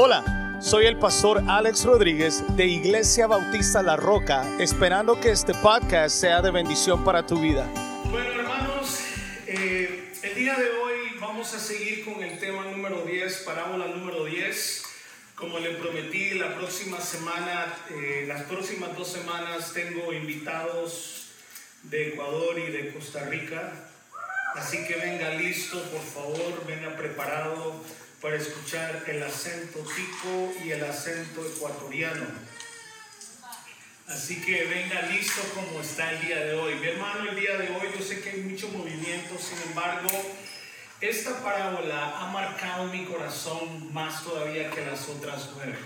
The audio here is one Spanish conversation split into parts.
Hola, soy el pastor Alex Rodríguez de Iglesia Bautista La Roca, esperando que este podcast sea de bendición para tu vida. Bueno, hermanos, eh, el día de hoy vamos a seguir con el tema número 10, parábola número 10. Como le prometí, la próxima semana, eh, las próximas dos semanas tengo invitados de Ecuador y de Costa Rica. Así que venga listo, por favor, venga preparado para escuchar el acento tico y el acento ecuatoriano. Así que venga listo como está el día de hoy. Mi hermano, el día de hoy yo sé que hay mucho movimiento, sin embargo, esta parábola ha marcado mi corazón más todavía que las otras nueve.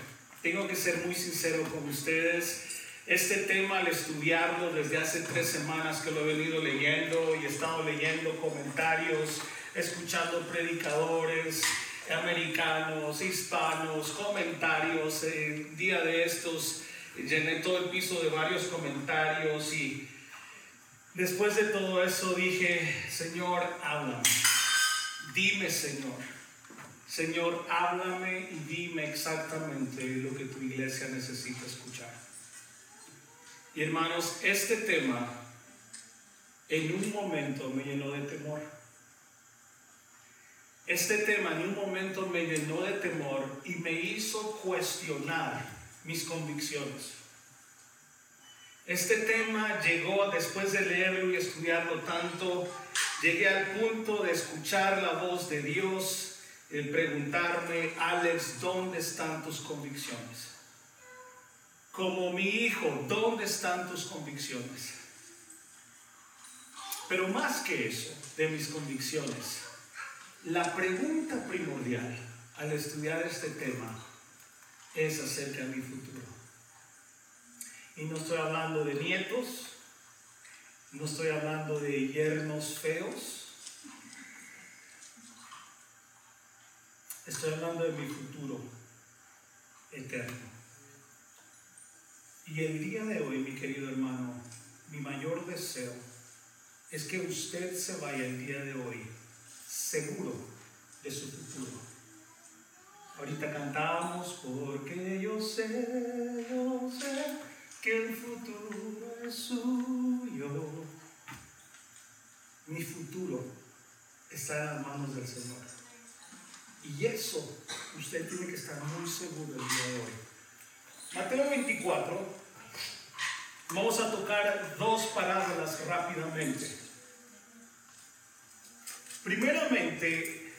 Tengo que ser muy sincero con ustedes. Este tema al estudiarlo desde hace tres semanas que lo he venido leyendo y he estado leyendo comentarios, escuchando predicadores, americanos, hispanos, comentarios. El día de estos llené todo el piso de varios comentarios y después de todo eso dije, Señor, háblame. Dime, Señor. Señor, háblame y dime exactamente lo que tu iglesia necesita escuchar. Y hermanos, este tema en un momento me llenó de temor. Este tema en un momento me llenó de temor y me hizo cuestionar mis convicciones. Este tema llegó después de leerlo y estudiarlo tanto, llegué al punto de escuchar la voz de Dios, el preguntarme, Alex, ¿dónde están tus convicciones? Como mi hijo, ¿dónde están tus convicciones? Pero más que eso, de mis convicciones, la pregunta primordial al estudiar este tema es acerca de mi futuro. Y no estoy hablando de nietos, no estoy hablando de yernos feos, estoy hablando de mi futuro eterno. Y el día de hoy, mi querido hermano, mi mayor deseo es que usted se vaya el día de hoy seguro de su futuro. Ahorita cantábamos porque yo sé, yo sé que el futuro es suyo. Mi futuro está en las manos del Señor. Y eso usted tiene que estar muy seguro el día de hoy. Mateo 24, vamos a tocar dos parábolas rápidamente. Primeramente,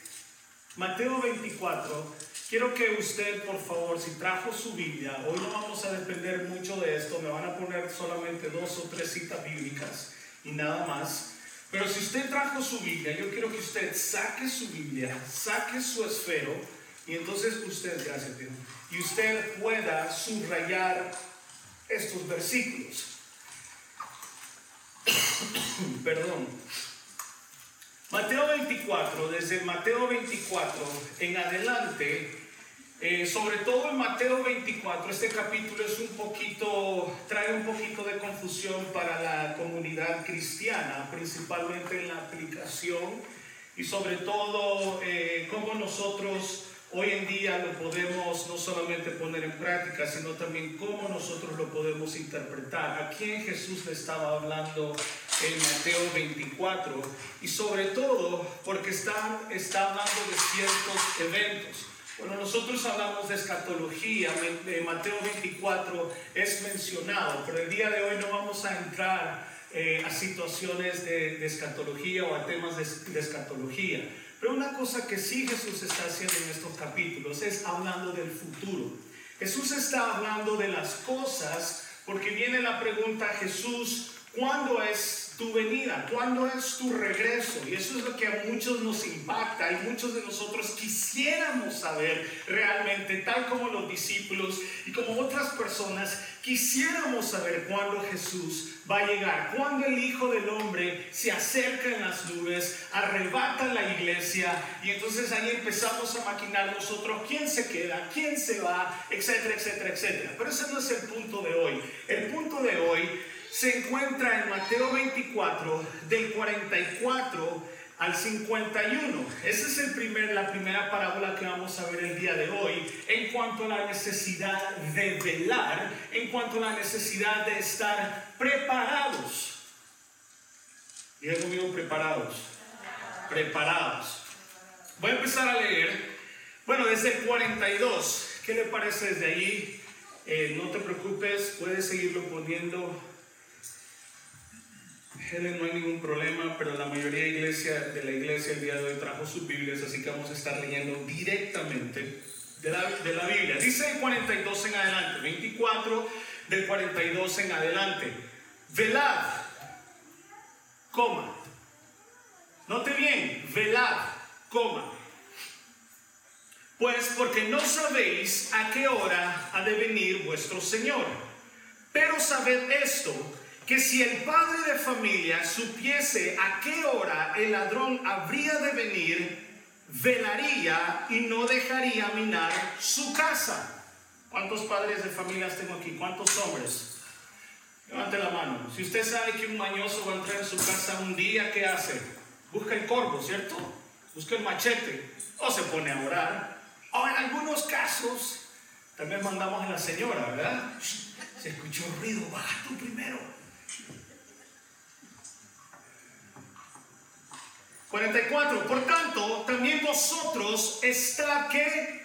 Mateo 24, quiero que usted, por favor, si trajo su Biblia, hoy no vamos a depender mucho de esto, me van a poner solamente dos o tres citas bíblicas y nada más. Pero si usted trajo su Biblia, yo quiero que usted saque su Biblia, saque su esfero y entonces usted, gracias Dios, y usted pueda subrayar estos versículos. Perdón. Mateo 24, desde Mateo 24 en adelante, eh, sobre todo en Mateo 24, este capítulo es un poquito, trae un poquito de confusión para la comunidad cristiana, principalmente en la aplicación y sobre todo eh, cómo nosotros hoy en día lo podemos no solamente poner en práctica, sino también cómo nosotros lo podemos interpretar. ¿A quién Jesús le estaba hablando en Mateo 24? Y sobre todo porque está, está hablando de ciertos eventos. Bueno, nosotros hablamos de escatología, Mateo 24 es mencionado, pero el día de hoy no vamos a entrar eh, a situaciones de, de, escatología o a temas de, de escatología. Pero una cosa que sí Jesús está haciendo en estos capítulos es hablando del futuro. Jesús está hablando de las cosas porque viene la pregunta, Jesús, ¿cuándo es tu venida? ¿Cuándo es tu regreso? Y eso es lo que a muchos nos impacta y muchos de nosotros quisiéramos saber realmente, tal como los discípulos y como otras personas, quisiéramos saber cuándo Jesús va a llegar, cuándo el Hijo del Hombre se acerca en las nubes, arrebata la iglesia y entonces ahí empezamos a maquinar nosotros quién se queda, quién se va, etcétera, etcétera, etcétera. Pero ese no es el punto de hoy. El punto de hoy se encuentra en Mateo 24, del 44 al 51. Esa es el primer, la primera parábola que vamos a ver el día de hoy en cuanto a la necesidad de velar, en cuanto a la necesidad de estar preparados. Diga conmigo preparados. Preparados. Voy a empezar a leer. Bueno, desde el 42. ¿Qué le parece desde allí? Eh, no te preocupes, puedes seguirlo poniendo No hay ningún problema, pero la mayoría de, iglesia, de la iglesia el día de hoy trajo sus Biblias, así que vamos a estar leyendo directamente de la, de la Biblia. Dice el 42 en adelante, 24 del 42 en adelante. Velad, coma. Note bien, velad, coma. Pues porque no sabéis a qué hora ha de venir vuestro Señor. Pero sabed esto que si el padre de familia supiese a qué hora el ladrón habría de venir, velaría y no dejaría minar su casa. ¿Cuántos padres de familias tengo aquí? ¿Cuántos hombres? Levante la mano. Si usted sabe que un mañoso va a entrar en su casa un día, ¿qué hace? Busca el corvo, ¿cierto? Busca el machete o se pone a orar. O en algunos casos, también mandamos a la señora, ¿verdad? Se escuchó ruido, baja tú primero. 44. Por tanto, también vosotros está que,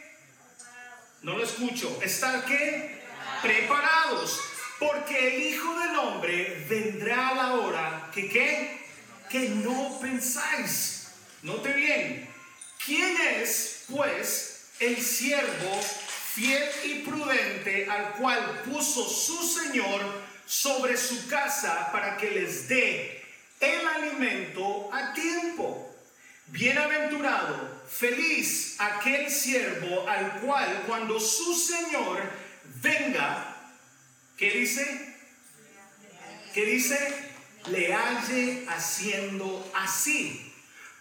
no lo escucho, está que preparados, porque el Hijo del Hombre vendrá a la hora que qué, que no pensáis. Note bien, ¿quién es pues el siervo fiel y prudente al cual puso su Señor sobre su casa para que les dé el alimento a tiempo. Bienaventurado, feliz aquel siervo al cual cuando su Señor venga, ¿qué dice? ¿Qué dice? Le halle haciendo así.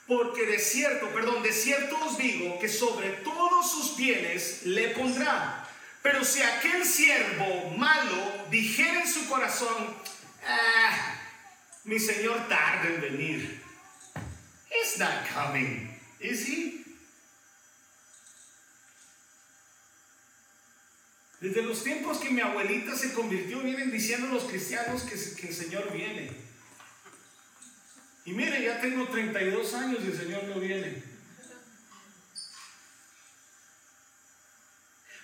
Porque de cierto, perdón, de cierto os digo que sobre todos sus bienes le pondrá. Pero si aquel siervo malo dijera en su corazón, ah, mi Señor tarda en venir. He's not coming, is he? Desde los tiempos que mi abuelita se convirtió, vienen diciendo los cristianos que, que el Señor viene. Y mire, ya tengo 32 años y el Señor no viene.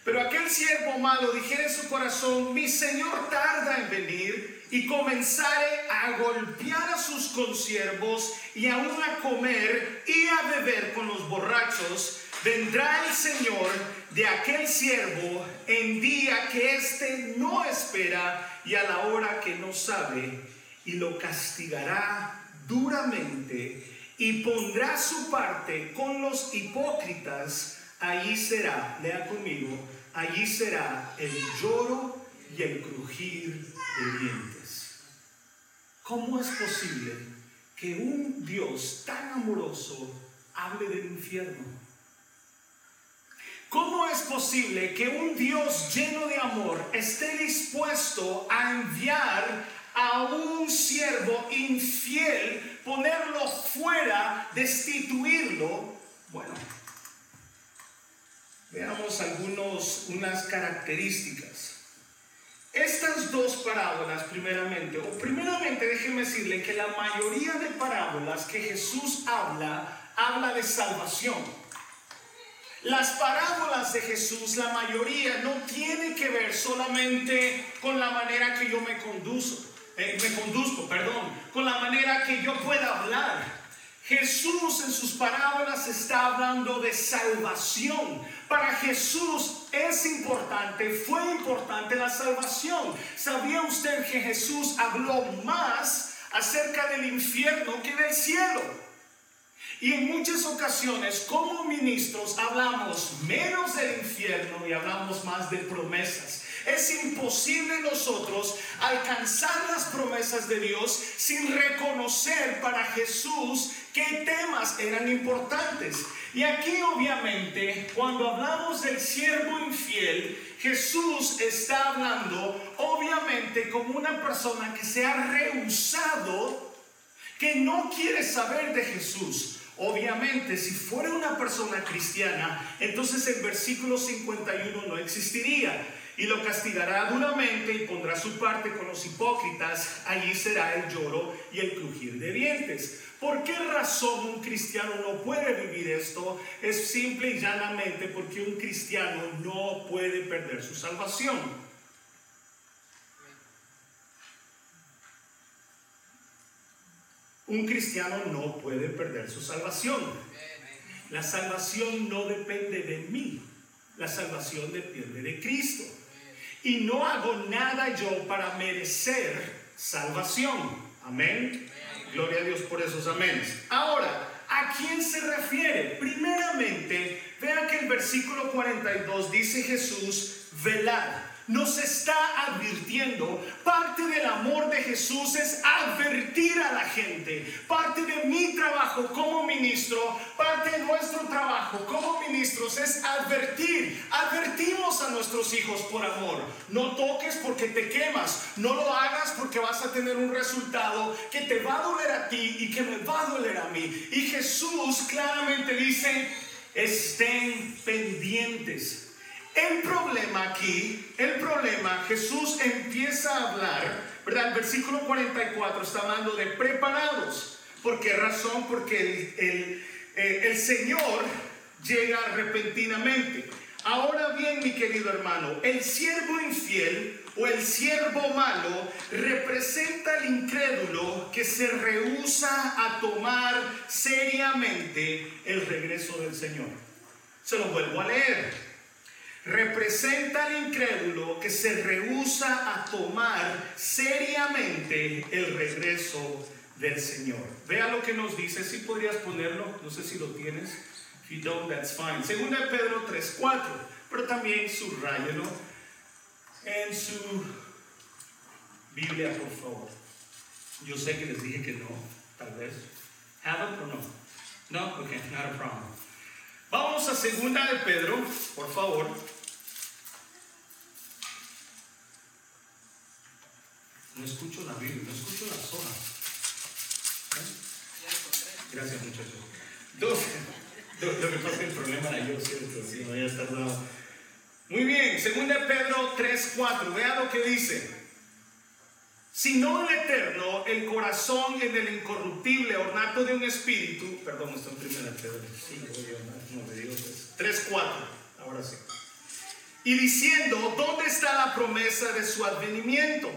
Pero aquel siervo malo dijera en su corazón, mi Señor tarda en venir y comenzare a golpear a sus consiervos y aún a comer y a beber con los borrachos, vendrá el Señor de aquel siervo en día que éste no espera y a la hora que no sabe, y lo castigará duramente y pondrá su parte con los hipócritas allí será, lea conmigo, allí será el lloro y el crujir de dientes. ¿Cómo es posible que un Dios tan amoroso hable del infierno? ¿Cómo es posible que un Dios lleno de amor esté dispuesto a enviar a un siervo infiel, ponerlo fuera, destituirlo? Bueno, Veamos algunos, unas características. Estas dos parábolas, primeramente, o primeramente déjeme decirle que la mayoría de parábolas que Jesús habla, habla de salvación. Las parábolas de Jesús, la mayoría, no tiene que ver solamente con la manera que yo me conduzco, eh, me conduzco, perdón, con la manera que yo pueda hablar. Jesús en sus parábolas está hablando de salvación. Para Jesús es importante, fue importante la salvación. ¿Sabía usted que Jesús habló más acerca del infierno que del cielo? Y en muchas ocasiones como ministros hablamos menos del infierno y hablamos más de promesas. Es imposible nosotros alcanzar las promesas de Dios sin reconocer para Jesús qué temas eran importantes. Y aquí obviamente, cuando hablamos del siervo infiel, Jesús está hablando obviamente como una persona que se ha rehusado, que no quiere saber de Jesús. Obviamente, si fuera una persona cristiana, entonces el versículo 51 no existiría y lo castigará duramente y pondrá su parte con los hipócritas, allí será el lloro y el crujir de dientes. ¿Por qué razón un cristiano no puede vivir esto? Es simple y llanamente porque un cristiano no puede perder su salvación. Un cristiano no puede perder su salvación. La salvación no depende de mí. La salvación depende de Cristo. Y no hago nada yo para merecer salvación. Amén. Gloria a Dios por esos aménes. Ahora, ¿a quién se refiere? Primeramente, vean que el versículo 42 dice Jesús, velad nos está advirtiendo. Parte del amor de Jesús es advertir a la gente. Parte trabajo como ministro, parte de nuestro trabajo como ministros es advertir. Advertimos a nuestros hijos por amor. No toques porque te quemas. No lo hagas porque vas a tener un resultado que te va a doler a ti y que me va a doler a mí. Y Jesús claramente dice, estén pendientes el problema aquí, el problema, Jesús empieza a hablar, ¿verdad? El versículo 44 está hablando de preparados. ¿Por qué razón? Porque el, el, eh, Señor llega repentinamente. Ahora bien, mi querido hermano, el siervo infiel o el siervo malo representa al incrédulo que se rehúsa a tomar seriamente el regreso del Señor. Se lo vuelvo a leer representa al incrédulo que se rehúsa a tomar seriamente el regreso del Señor. Vea lo que nos dice, si podrías ponerlo, no sé si lo tienes. If you don't, that's fine. Segunda de Pedro 3:4, pero también subrayelo en su Biblia, por favor. Yo sé que les dije que no, tal vez. Have it or no? No, ok, not a problem. Vamos a segunda de Pedro, por favor. No escucho la Biblia, no escucho la zona. Gracias, muchachos. Dos. Lo que pasa es que el problema era yo, ¿cierto? Si no había tardado. Muy bien, segunda Pedro 3, 4. Vea lo que dice. Si no el eterno, el corazón en el incorruptible ornato de un espíritu, perdón, esto en primera Pedro 5, no me digo 3, 4, ahora sí. Y diciendo, ¿dónde está la promesa de su advenimiento?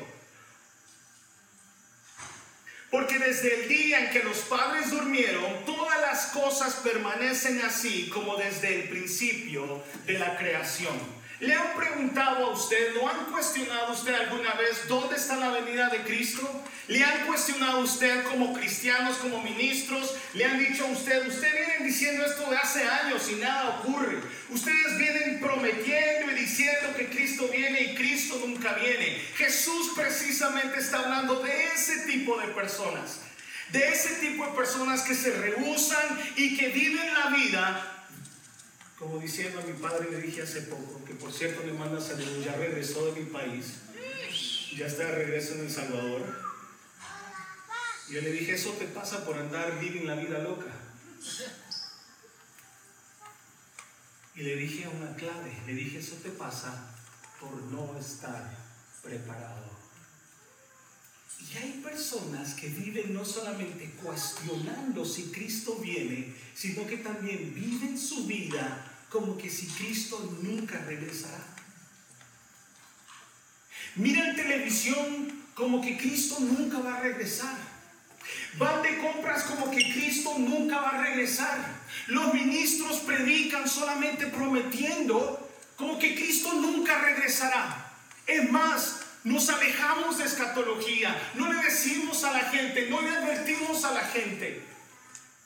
Porque desde el día en que los padres durmieron, todas las cosas permanecen así como desde el principio de la creación. ¿Le han preguntado a usted, lo han cuestionado usted alguna vez dónde está la venida de Cristo? ¿Le han cuestionado usted como cristianos, como ministros? ¿Le han dicho a usted, usted vienen diciendo esto de hace años y nada ocurre? Ustedes vienen prometiendo y diciendo que Cristo viene y Cristo nunca viene. Jesús precisamente está hablando de ese tipo de personas. De ese tipo de personas que se rehusan y que viven la vida como diciendo a mi padre le dije hace poco, que por cierto le manda saludos, ya regresó de mi país, ya está de regreso en El Salvador. Yo le dije, eso te pasa por andar viviendo la vida loca. Y le dije una clave, le dije, eso te pasa por no estar preparado. Hay personas que viven no solamente cuestionando si Cristo viene, sino que también viven su vida como que si Cristo nunca regresará. Miran televisión como que Cristo nunca va a regresar. Van de compras como que Cristo nunca va a regresar. Los ministros predican solamente prometiendo como que Cristo nunca regresará. Es más, nos alejamos de escatología, no le decimos a la gente, no le advertimos a la gente.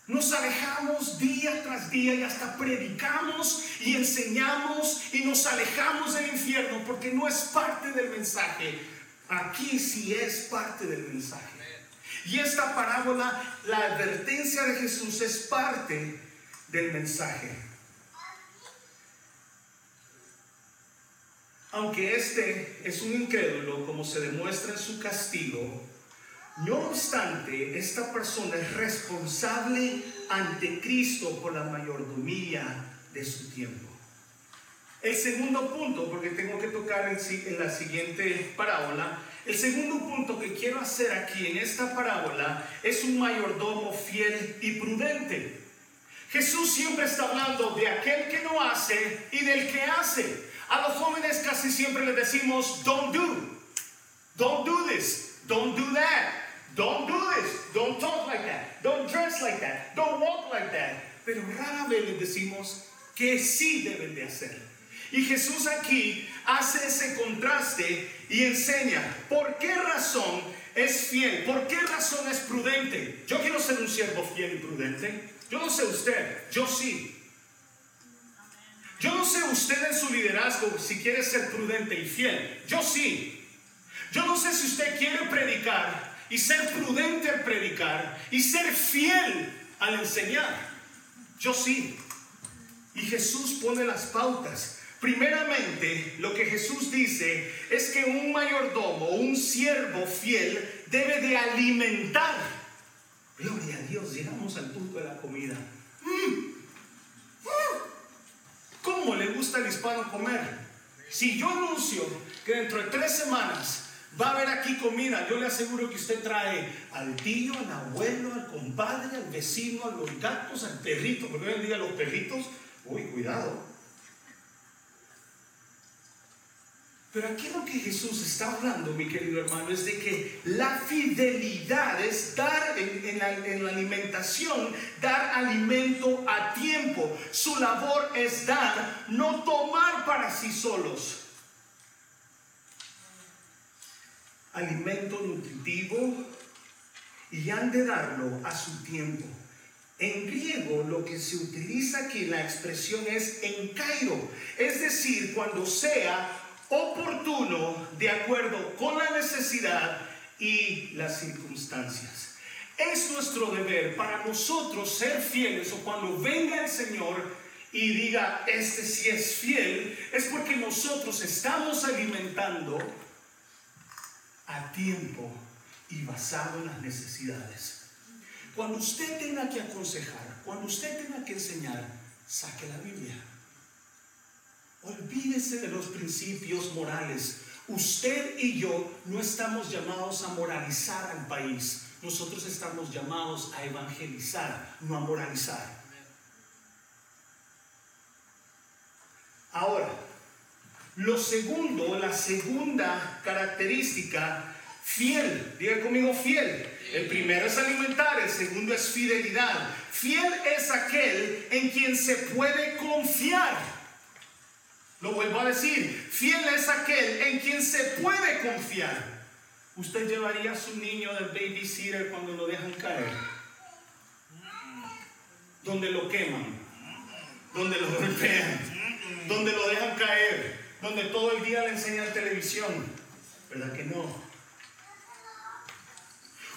Nos alejamos día tras día y hasta predicamos y enseñamos y nos alejamos del infierno porque no es parte del mensaje. Aquí sí es parte del mensaje. Y esta parábola, la advertencia de Jesús es parte del mensaje. Aunque este es un incrédulo, como se demuestra en su castigo, No obstante, esta persona es responsable ante Cristo por la mayordomía de su tiempo. El segundo punto, porque tengo que tocar en, la siguiente parábola, el segundo punto que quiero hacer aquí en esta parábola es un mayordomo fiel y prudente. Jesús siempre está hablando de aquel que no hace y del que hace. A los jóvenes casi siempre les decimos, don't do, don't do this, don't do that, don't do this, don't talk like that, don't dress like that, don't walk like that. Pero rara vez les decimos que sí deben de hacer. Y Jesús aquí hace ese contraste y enseña por qué razón es fiel, por qué razón es prudente. Yo quiero ser un siervo fiel y prudente. Yo no sé usted, yo sí. Yo no sé usted en su liderazgo si quiere ser prudente y fiel. Yo sí. Yo no sé si usted quiere predicar y ser prudente al predicar y ser fiel al enseñar. Yo sí. Y Jesús pone las pautas. Primeramente, lo que Jesús dice es que un mayordomo, un siervo fiel, debe de alimentar. Gloria a Dios, llegamos al punto de la comida. Mm. ¿Cómo le gusta al hispano comer? Si yo anuncio que dentro de tres semanas va a haber aquí comida, yo le aseguro que usted trae al tío, al abuelo, al compadre, al vecino, a los gatos, al perrito, porque hoy en día los perritos, uy, cuidado, Pero aquí lo que Jesús está hablando, mi querido hermano, es de que la fidelidad es dar en, la, en, la, alimentación, dar alimento a tiempo. Su labor es dar, no tomar para sí solos. Alimento nutritivo y han de darlo a su tiempo. En griego lo que se utiliza aquí, la expresión es en Cairo, es decir, cuando sea oportuno de acuerdo con la necesidad y las circunstancias. Es nuestro deber para nosotros ser fieles o cuando venga el Señor y diga, este sí es fiel, es porque nosotros estamos alimentando a tiempo y basado en las necesidades. Cuando usted tenga que aconsejar, cuando usted tenga que enseñar, saque la Biblia. De los principios morales. Usted y yo no estamos llamados a moralizar al país. Nosotros estamos llamados a evangelizar, no a moralizar. Ahora, lo segundo, la segunda característica, fiel. Diga conmigo fiel. El primero es alimentar, el segundo es fidelidad. Fiel es aquel en quien se puede confiar. Lo vuelvo a decir, fiel es aquel en quien se puede confiar. Usted llevaría a su niño del babysitter cuando lo dejan caer. Donde lo queman, donde lo golpean, donde lo dejan caer, donde todo el día le enseñan televisión. ¿Verdad que no?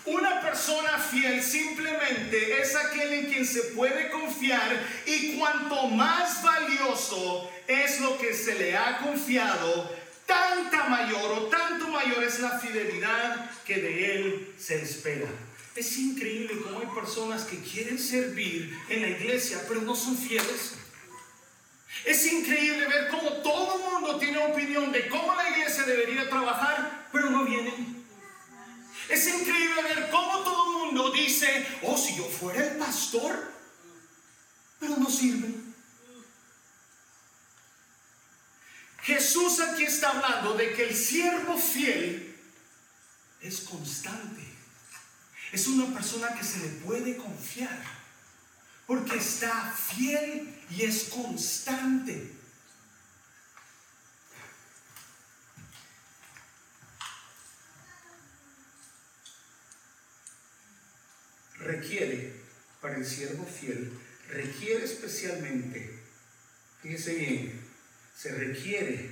Una persona fiel simplemente es aquel en quien se puede confiar y cuanto más valioso es lo que se le ha confiado, tanta mayor o tanto mayor es la fidelidad que de él se espera. Es increíble cómo hay personas que quieren servir en la iglesia pero no son fieles. Es increíble ver cómo todo el mundo tiene opinión de cómo la iglesia debería trabajar, pero no vienen. Es increíble ver cómo todo el mundo dice, oh, si yo fuera el pastor, pero no sirve. Jesús aquí está hablando de que el siervo fiel es constante. Es una persona que se le puede confiar porque está fiel y es constante. requiere, para el siervo fiel, requiere especialmente, fíjese bien, se requiere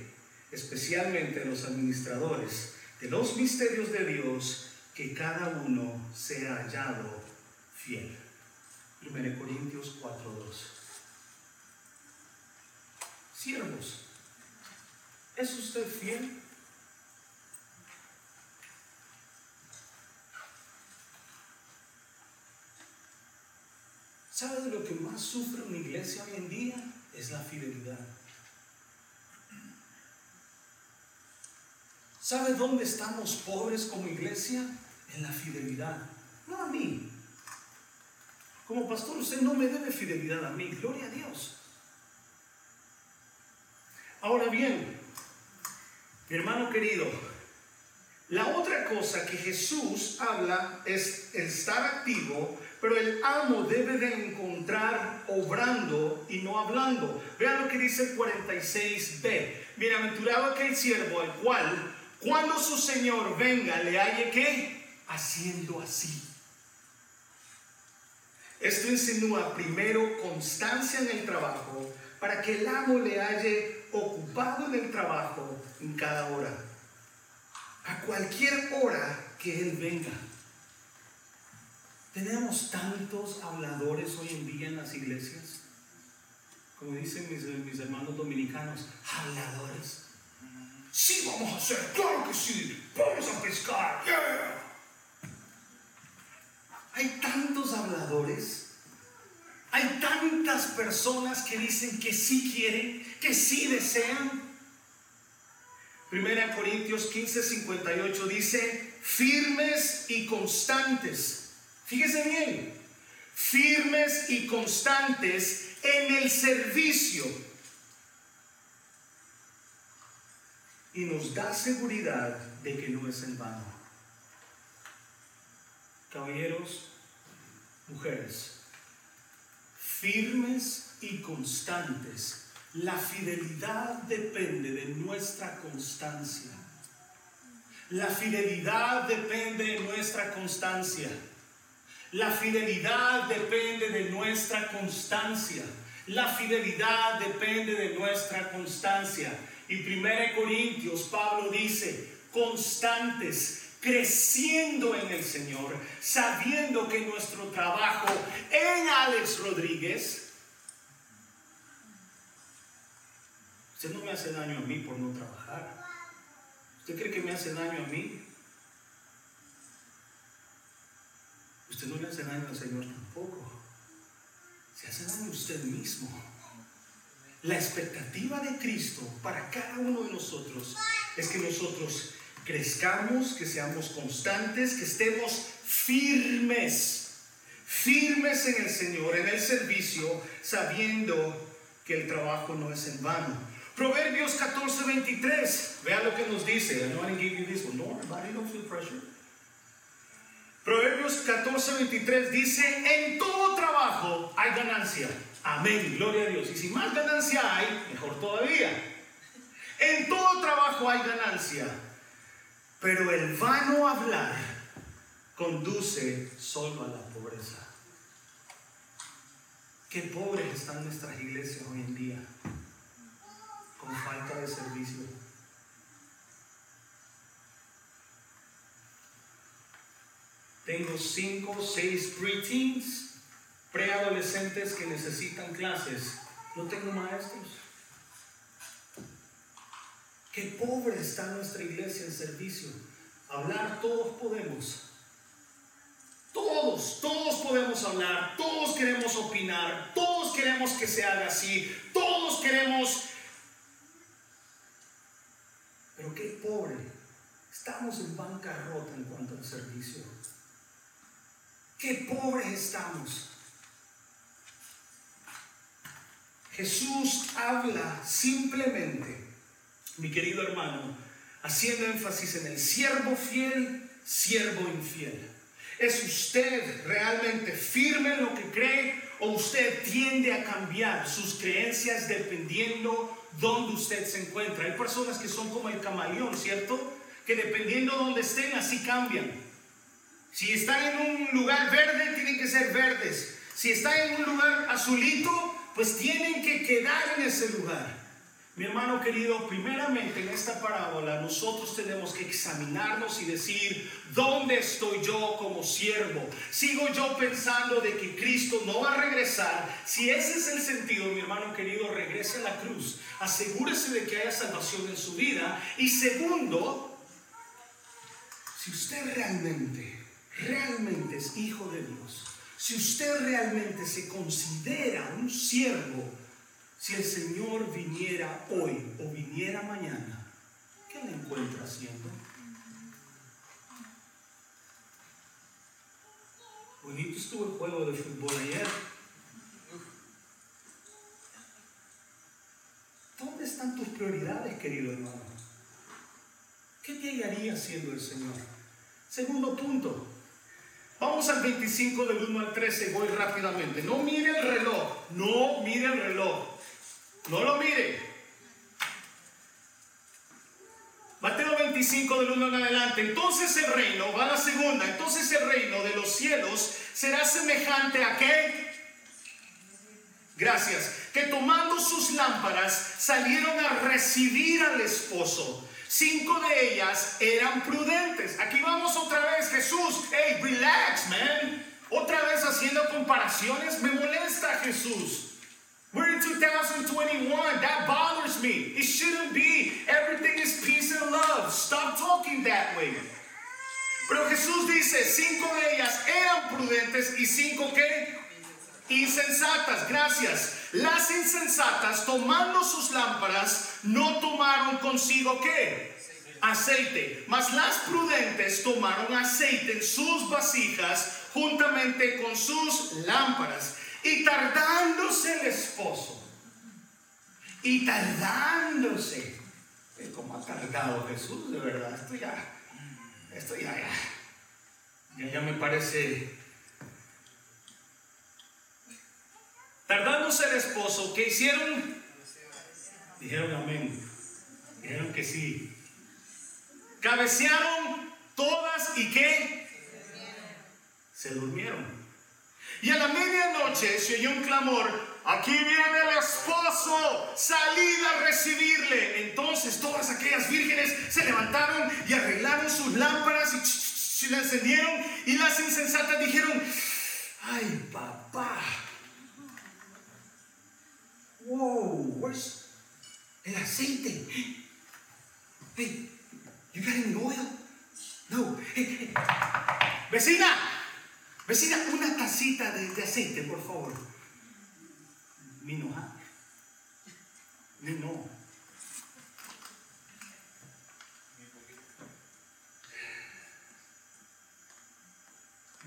especialmente a los administradores de los misterios de Dios que cada uno sea hallado fiel. 1 Corintios 4:2. Siervos, ¿es usted fiel? ¿Sabe de lo que más sufre una iglesia hoy en día? Es la fidelidad. ¿Sabe dónde estamos pobres como iglesia? En la fidelidad. No a mí. Como pastor, usted no me debe fidelidad a mí. Gloria a Dios. Ahora bien, mi hermano querido, la otra cosa que Jesús habla es estar activo, pero el amo debe de encontrar obrando y no hablando. Vean lo que dice el 46b. Bienaventurado aquel siervo al cual, cuando su Señor venga, le halle que haciendo así. Esto insinúa primero constancia en el trabajo para que el amo le halle ocupado en el trabajo en cada hora a cualquier hora que Él venga. Tenemos tantos habladores hoy en día en las iglesias, como dicen mis, hermanos dominicanos, habladores. Sí, vamos a hacer, claro que sí, vamos a pescar, Hay tantos habladores, hay tantas personas que dicen que sí quieren, que sí desean, Primera Corintios 15, 58 dice, firmes y constantes. Fíjese bien, firmes y constantes en el servicio. Y nos da seguridad de que no es en vano. Caballeros, mujeres, firmes y constantes la fidelidad depende de nuestra constancia. La fidelidad depende de nuestra constancia. La fidelidad depende de nuestra constancia. La fidelidad depende de nuestra constancia. Y 1 Corintios, Pablo dice, constantes, creciendo en el Señor, sabiendo que nuestro trabajo en Alex Rodríguez Usted no me hace daño a mí por no trabajar. ¿Usted cree que me hace daño a mí? Usted no le hace daño al Señor tampoco. Se hace daño a usted mismo. La expectativa de Cristo para cada uno de nosotros es que nosotros crezcamos, que seamos constantes, que estemos firmes, firmes en el Señor, en el servicio, sabiendo que el trabajo no es en vano. Proverbios 14, 23. Vea lo que nos dice. No. Proverbios 14, 23 dice, en todo trabajo hay ganancia. Amén, gloria a Dios. Y si más ganancia hay, mejor todavía. En todo trabajo hay ganancia. Pero el vano hablar conduce solo a la pobreza. Qué pobres están nuestras iglesias hoy en día con falta de servicio. Tengo cinco seis preteens, preadolescentes que necesitan clases. No tengo maestros. Qué pobre está nuestra iglesia en servicio. Hablar todos podemos. Todos, todos podemos hablar, todos queremos opinar, todos queremos que se haga así, todos queremos pero qué pobre. Estamos en bancarrota en cuanto al servicio. Qué pobres estamos. Jesús habla simplemente, mi querido hermano, haciendo énfasis en el siervo fiel, siervo infiel. ¿Es usted realmente firme en lo que cree o usted tiende a cambiar sus creencias dependiendo donde usted se encuentra. Hay personas que son como el camaleón, ¿cierto? Que dependiendo donde estén, así cambian. Si están en un lugar verde, tienen que ser verdes. Si están en un lugar azulito, pues tienen que quedar en ese lugar. Mi hermano querido, primeramente en esta parábola nosotros tenemos que examinarnos y decir, ¿dónde estoy yo como siervo? ¿Sigo yo pensando de que Cristo no va a regresar? Si ese es el sentido, mi hermano querido, regrese a la cruz. Asegúrese de que haya salvación en su vida. Y segundo, si usted realmente, realmente es hijo de Dios, Si usted realmente se considera un siervo, si el Señor viniera hoy o viniera mañana, ¿qué le encuentra haciendo? Bonito estuvo el juego de fútbol ayer. ¿Dónde están tus prioridades, querido hermano? ¿Qué te haría haciendo el Señor? Segundo punto. Vamos al 25 del 1 al 13, voy rápidamente. No mire el reloj, no mire el reloj. No lo mire. Mateo 25 del 1 en adelante. Entonces el reino, va a la segunda, entonces el reino de los cielos será semejante a qué? Gracias. Que tomando sus lámparas salieron a recibir al esposo. Cinco de ellas eran prudentes. Aquí vamos otra vez, Jesús. Hey, relax, man. Otra vez haciendo comparaciones. Me molesta Jesús. We're in 2021. That bothers me. It shouldn't be. Everything is peace and love. Stop talking that way. Pero Jesús dice, cinco de ellas eran prudentes y cinco que insensatas. Gracias. Las insensatas, tomando sus lámparas, no tomaron consigo qué? Aceite. Mas las prudentes tomaron aceite en sus vasijas juntamente con sus lámparas. Y tardándose el esposo. Y tardándose. ¿Cómo ha tardado Jesús? De verdad, esto ya, esto ya, ya, ya me parece Tardándose el esposo, ¿qué hicieron? Dijeron amén. Dijeron que sí. Cabecearon todas y qué? Se durmieron. Y a la medianoche se oyó un clamor. Aquí viene el esposo, salid a recibirle. Entonces todas aquellas vírgenes se levantaron y arreglaron sus lámparas y la encendieron. Y las insensatas dijeron, ay papá, Whoa, where's el aceite? Hey, you got any oil? No. Hey, hey. Vecina, vecina, una tacita de, aceite, por favor. Mi no, ¿ah? Mi no.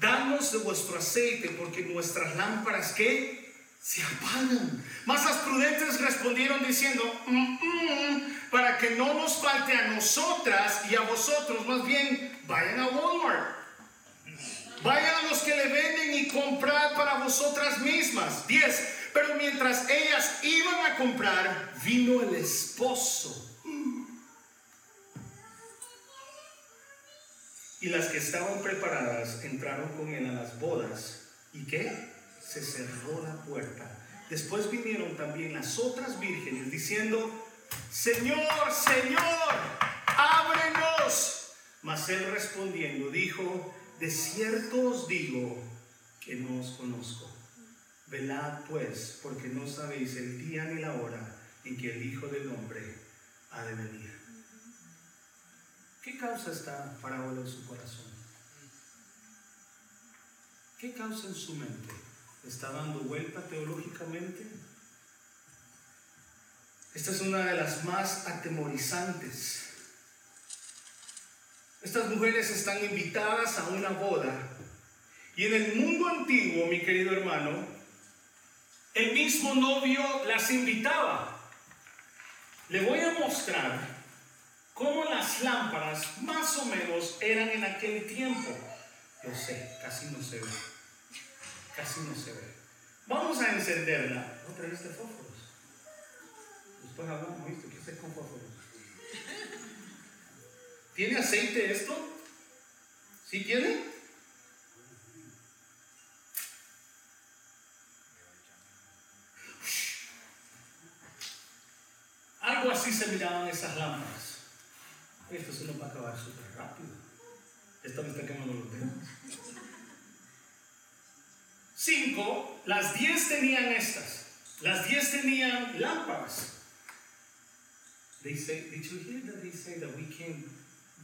Danos de vuestro aceite, porque nuestras lámparas, ¿qué? Se apagan. Mas las prudentes respondieron diciendo, para que no nos falte a nosotras y a vosotros, más bien vayan a Walmart. Vayan a los que le venden y comprad para vosotras mismas. 10. Pero mientras ellas iban a comprar, vino el esposo. Y las que estaban preparadas entraron con él a las bodas. ¿Y qué? Se cerró la puerta. Después vinieron también las otras vírgenes diciendo, Señor, Señor, ábrenos. Mas él respondiendo dijo, de cierto os digo que no os conozco. Velad pues, porque no sabéis el día ni la hora en que el Hijo del Hombre ha de venir. ¿Qué causa esta parábola en su corazón? ¿Qué causa en su mente? Está dando vuelta teológicamente. Esta es una de las más atemorizantes. Estas mujeres están invitadas a una boda. Y en el mundo antiguo, mi querido hermano, el mismo novio las invitaba. Le voy a mostrar cómo las lámparas más o menos eran en aquel tiempo. Yo sé, casi no se ve casi no se ve. Vamos a encenderla. Otra vez de fósforos. Después hablamos, ¿viste? ¿Qué hacer con fósforos? ¿Tiene aceite esto? ¿Sí tiene? Algo así se miraban esas lámparas. Esto se nos va a acabar súper rápido. Esto me está quemando los dedos. 5, las 10 tenían estas. Las 10 tenían lámparas. They, say, did you hear that they say that we can,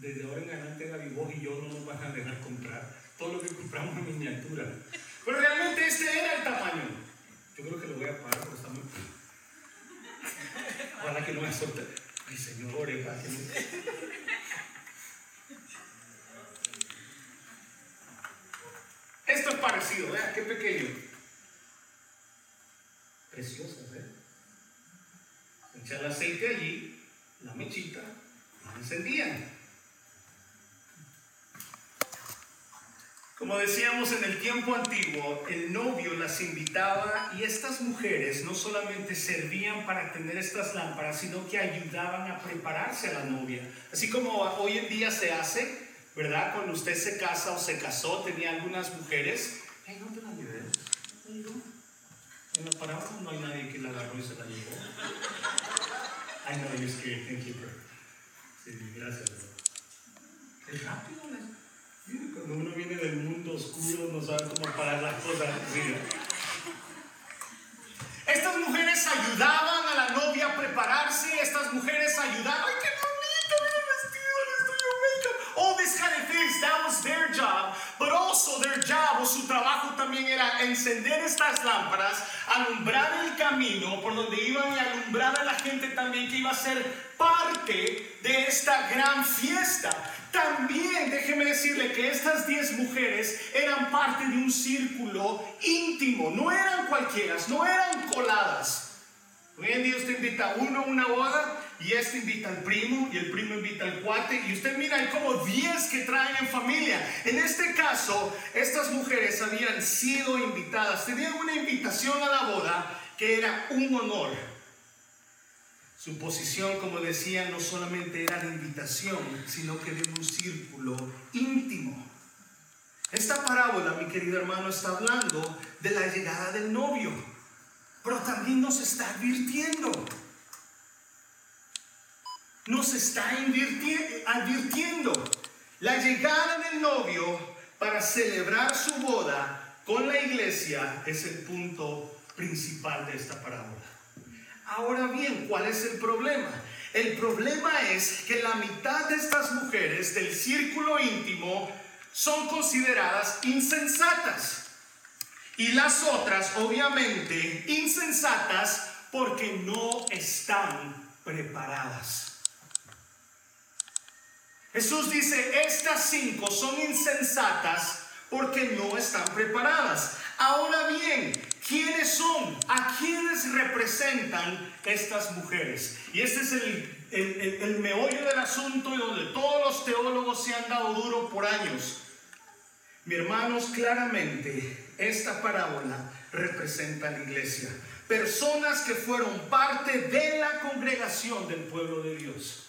desde ahora en adelante David, vos y yo no nos van a dejar comprar todo lo que compramos en miniatura. Pero realmente este era el tamaño. Yo creo que lo voy a parar porque está muy... Ojalá que no me sorprenda. Ay, señor, para que no... Esto es parecido, vea, qué pequeño. Preciosas, ¿eh? Echa el aceite allí, la mechita, la encendían. Como decíamos en el tiempo antiguo, el novio las invitaba y estas mujeres no solamente servían para tener estas lámparas, sino que ayudaban a prepararse a la novia. Así como hoy en día se hace, ¿verdad? Cuando usted se casa o se casó, tenía algunas mujeres. Ay, no te la llevé. En la parada no hay nadie que la agarró y se la llevó. I know you're scared. Thank you, bro. Sí, gracias, bro. Es rápido, ¿no? Cuando uno viene del mundo oscuro, no sabe cómo parar las cosas. Mira. Estas mujeres ayudaban a la novia a prepararse. Estas mujeres ayudaban. This kind of things. That was their job. But also their job o su trabajo también era encender estas lámparas, alumbrar el camino por donde iban y alumbrar a la gente también que iba a ser parte de esta gran fiesta. También déjeme decirle que estas 10 mujeres eran parte de un círculo íntimo, no eran cualquiera, no eran coladas. Hoy en día usted invita a uno a una boda y este invita al primo y el primo invita al cuate y usted mira hay como 10 que traen en familia. En este caso, estas mujeres habían sido invitadas, tenían una invitación a la boda que era un honor. Su posición, como decía, no solamente era de invitación, sino que de un círculo íntimo. Esta parábola, mi querido hermano, está hablando de la llegada del novio, pero también nos está advirtiendo. Nos está advirtiendo la llegada del novio para celebrar su boda con la iglesia es el punto principal de esta parábola. Ahora bien, ¿cuál es el problema? El problema es que la mitad de estas mujeres del círculo íntimo son consideradas insensatas. Y las otras, obviamente, insensatas porque no están preparadas. Jesús dice, estas cinco son insensatas porque no están preparadas. Ahora bien, ¿quiénes son? ¿A quiénes representan estas mujeres? Y este es el, el- el- meollo del asunto y donde todos los teólogos se han dado duro por años. Mi hermanos, claramente esta parábola representa a la iglesia. Personas que fueron parte de la congregación del pueblo de Dios.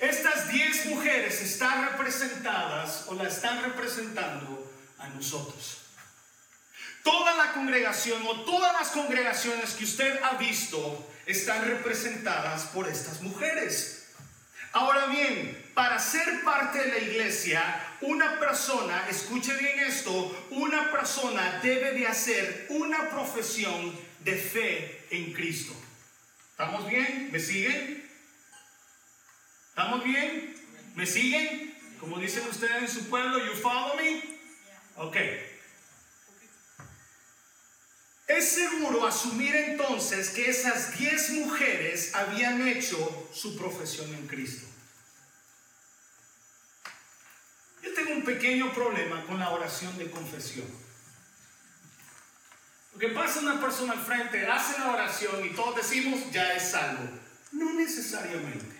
Estas diez mujeres están representadas o la están representando a nosotros. Toda la congregación o todas las congregaciones que usted ha visto están representadas por estas mujeres. Ahora bien, para ser parte de la iglesia, una persona, escuche bien esto, una persona debe de hacer una profesión de fe en Cristo. ¿Estamos bien? ¿Me siguen? ¿Estamos bien? ¿Me siguen? Como dicen ustedes en su pueblo, you follow me? Ok. Es seguro asumir entonces que esas 10 mujeres habían hecho su profesión en Cristo. Yo tengo un pequeño problema con la oración de confesión. Porque pasa una persona al frente, hace la oración y todos decimos, ya es salvo. No necesariamente.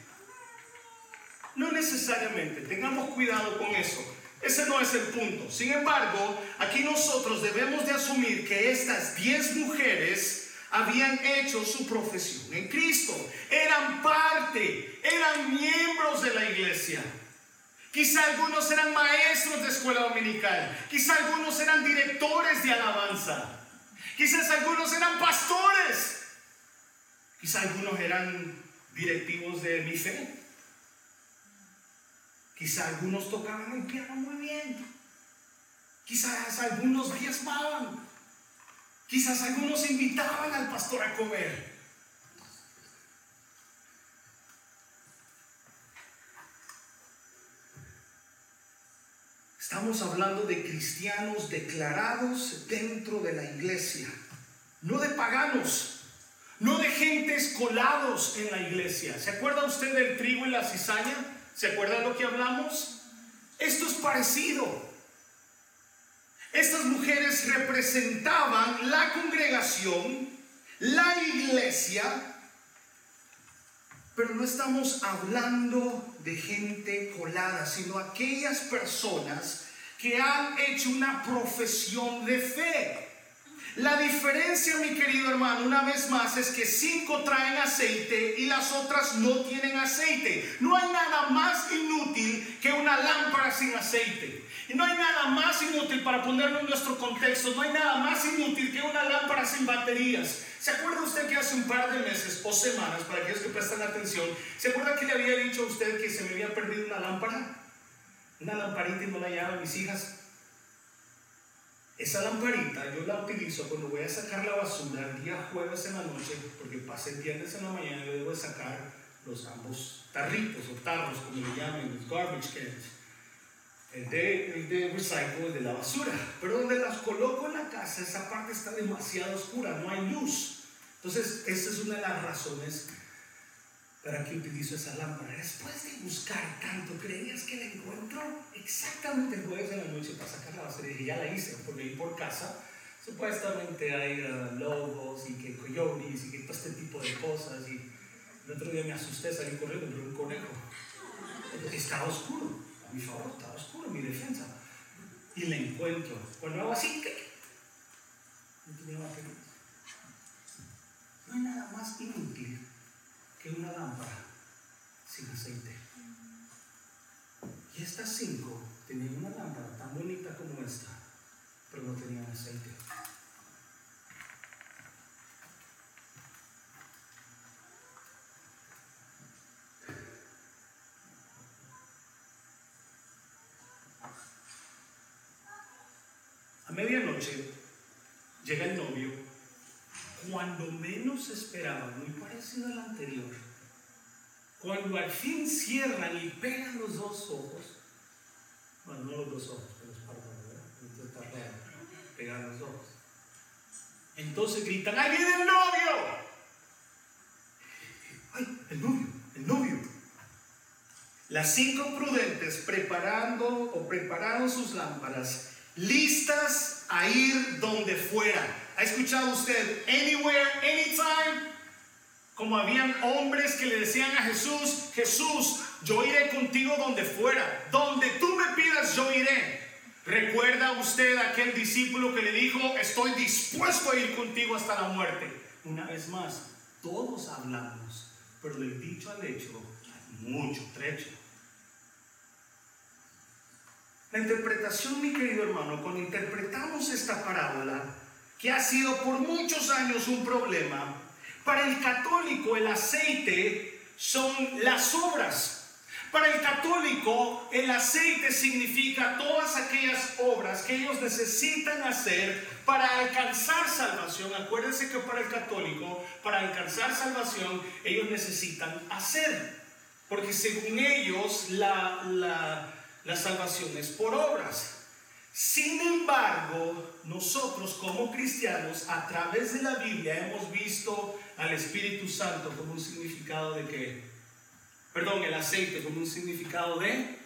No necesariamente. Tengamos cuidado con eso. Ese no es el punto. Sin embargo, aquí nosotros debemos de asumir que estas 10 mujeres habían hecho su profesión en Cristo. Eran parte, eran miembros de la iglesia. Quizá algunos eran maestros de escuela dominical. Quizá algunos eran directores de alabanza. Quizás algunos eran pastores. Quizá algunos eran directivos de mi fe. Quizá algunos tocaban el piano muy bien. Quizás algunos diezmaban. Quizás algunos invitaban al pastor a comer. Estamos hablando de cristianos declarados dentro de la iglesia, no de paganos, no de gentes colados en la iglesia. ¿Se acuerda usted del trigo y la cizaña? ¿Se acuerda de lo que hablamos? Esto es parecido. Estas mujeres representaban la congregación, la iglesia, pero no estamos hablando de gente colada, sino aquellas personas que han hecho una profesión de fe. La diferencia, mi querido hermano, una vez más, es que cinco traen aceite y las otras no tienen aceite. No hay nada más inútil que una lámpara sin aceite. Y no hay nada más inútil para ponerlo en nuestro contexto, no hay nada más inútil que una lámpara sin baterías. ¿Se acuerda usted que hace un par de meses o semanas, para aquellos que prestan atención, ¿se acuerda que le había dicho a usted que se me había perdido una lámpara? Una lamparita y no la llevaban mis hijas. Esa lamparita yo la utilizo cuando voy a sacar la basura el día jueves en la noche, porque pasé el viernes en la mañana yo debo sacar los ambos tarritos o tarros, como le llaman, los garbage cans. El de, el de recycle, el de la basura. Pero donde las coloco en la casa, esa parte está demasiado oscura, no hay luz. Entonces, esa es una de las razones para que utilizo esa lámpara. Después de buscar tanto, ¿creías que la encuentro? Exactamente el jueves en la noche para sacar la basura. Y ya la hice, porque ahí por casa supuestamente hay uh, lobos y que coyotes y que todo este tipo de cosas. Y el otro día me asusté, salí corriendo, pero un conejo. Estaba oscuro, a mi favor, estaba oscuro, mi defensa. Y la encuentro. Cuando hago así. No hay nada más inútil que una lámpara sin aceite. Y estas cinco tenían una lámpara tan bonita como esta, pero no tenían aceite. A medianoche llega el novio, cuando menos esperaba, muy parecido al anterior. Cuando al fin cierran y pegan los dos ojos, bueno, no los dos ojos, pero los párpados, ¿verdad? Los ojos. Entonces gritan, ¡ahí viene el novio! ¡Ay, el novio, el novio! Las cinco prudentes preparando o prepararon sus lámparas, listas a ir donde fuera. ¿Ha escuchado usted anywhere, anytime? Como habían hombres que le decían a Jesús, Jesús, yo iré contigo donde fuera, donde tú me pidas, yo iré. ¿Recuerda usted aquel discípulo que le dijo, estoy dispuesto a ir contigo hasta la muerte? Una vez más, todos hablamos, pero del dicho al hecho hay mucho trecho. La interpretación, mi querido hermano, cuando interpretamos esta parábola, que ha sido por muchos años un problema, para el católico el aceite son las obras. Para el católico el aceite significa todas aquellas obras que ellos necesitan hacer para alcanzar salvación. Acuérdense que para el católico, para alcanzar salvación, ellos necesitan hacer. Porque según ellos la, la, salvación es por obras. Sin embargo, nosotros como cristianos, a través de la Biblia, hemos visto al Espíritu Santo como un significado de que, perdón, el aceite como un significado de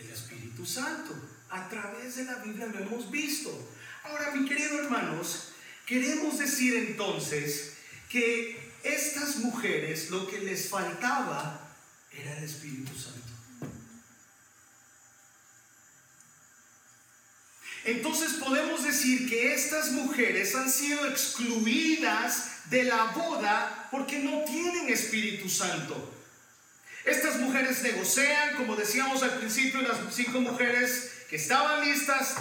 el Espíritu Santo. A través de la Biblia lo hemos visto. Ahora, mi querido hermanos, queremos decir entonces que estas mujeres lo que les faltaba era el Espíritu Santo. Entonces podemos decir que estas mujeres han sido excluidas de la boda porque no tienen Espíritu Santo. Estas mujeres negocian, como decíamos al principio, las cinco mujeres que estaban listas,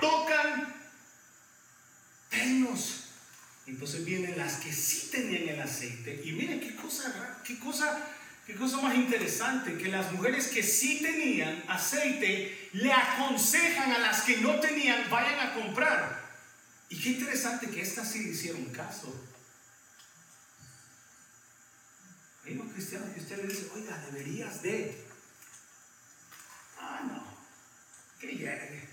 tocan, tenos. Entonces vienen las que sí tenían el aceite. Y miren qué cosa, qué cosa Qué cosa más interesante, que las mujeres que sí tenían aceite le aconsejan a las que no tenían, vayan a comprar. Y qué interesante que estas sí hicieron caso. Hay unos cristianos que usted le dice, oiga, deberías de. Ah, no, que llegue.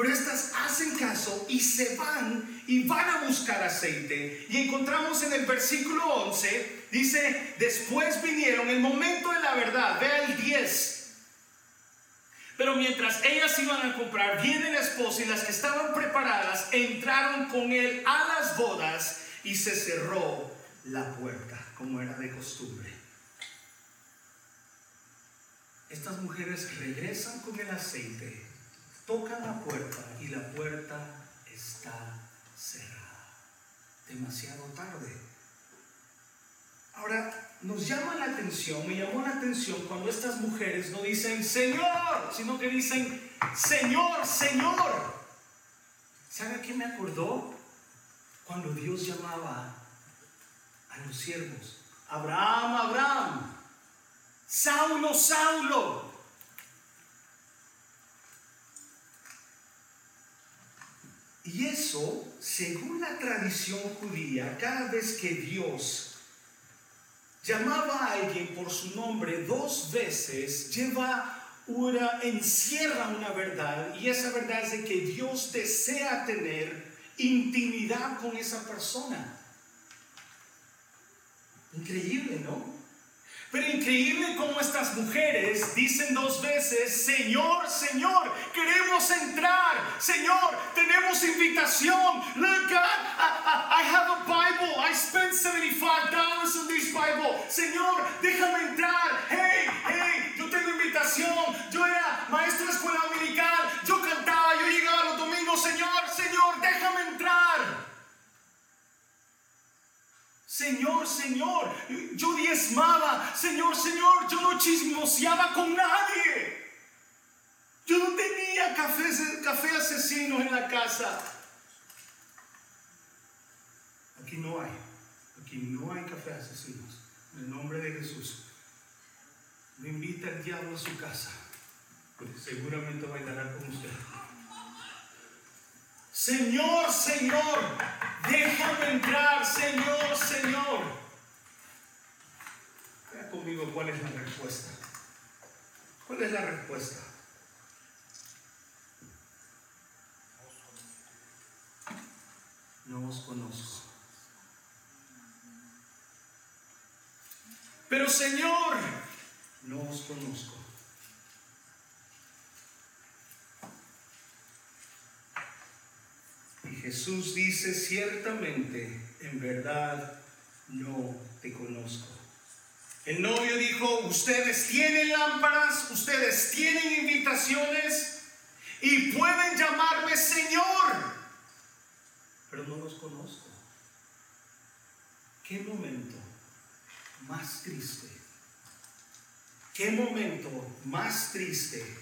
Pero estas hacen caso y se van y van a buscar aceite. Y encontramos en el versículo 11, dice, después vinieron el momento de la verdad, vea el 10. Pero mientras ellas iban a comprar, viene el esposo y las que estaban preparadas entraron con él a las bodas y se cerró la puerta, como era de costumbre. Estas mujeres regresan con el aceite, tocan la puerta y la puerta está cerrada. Demasiado tarde. Ahora, nos llama la atención, me llamó la atención cuando estas mujeres no dicen Señor, sino que dicen Señor, Señor. ¿Sabe qué me acordó? Cuando Dios llamaba a los siervos, Abraham, Abraham, Saulo, Saulo. Y eso, según la tradición judía, cada vez que Dios llamaba a alguien por su nombre dos veces, lleva una, encierra una verdad y esa verdad es de que Dios desea tener intimidad con esa persona. Increíble, ¿no? Pero increíble como estas mujeres dicen dos veces, Señor, Señor, queremos entrar. Señor, tenemos invitación. Look, God, I, I have a Bible. I spent $75 on this Bible. Señor, déjame entrar. Hey, hey, yo tengo invitación. Yo era maestro de escuela dominical. Yo cantaba, yo llegaba los domingos. Señor, Señor, déjame entrar. Señor, yo diezmaba. Señor, Señor, yo no chismoseaba con nadie. Yo no tenía café, café asesino en la casa. Aquí no hay. Aquí no hay café asesinos. En el nombre de Jesús. No invita al diablo a su casa. Porque seguramente bailará con usted. Señor, Señor, déjame entrar, Señor, Señor. Vea conmigo cuál es la respuesta. ¿Cuál es la respuesta? No os conozco. Pero Señor, no os conozco. Jesús dice, ciertamente, en verdad, no te conozco. El novio dijo, ustedes tienen lámparas, ustedes tienen invitaciones y pueden llamarme Señor, pero no los conozco. ¿Qué momento más triste? ¿Qué momento más triste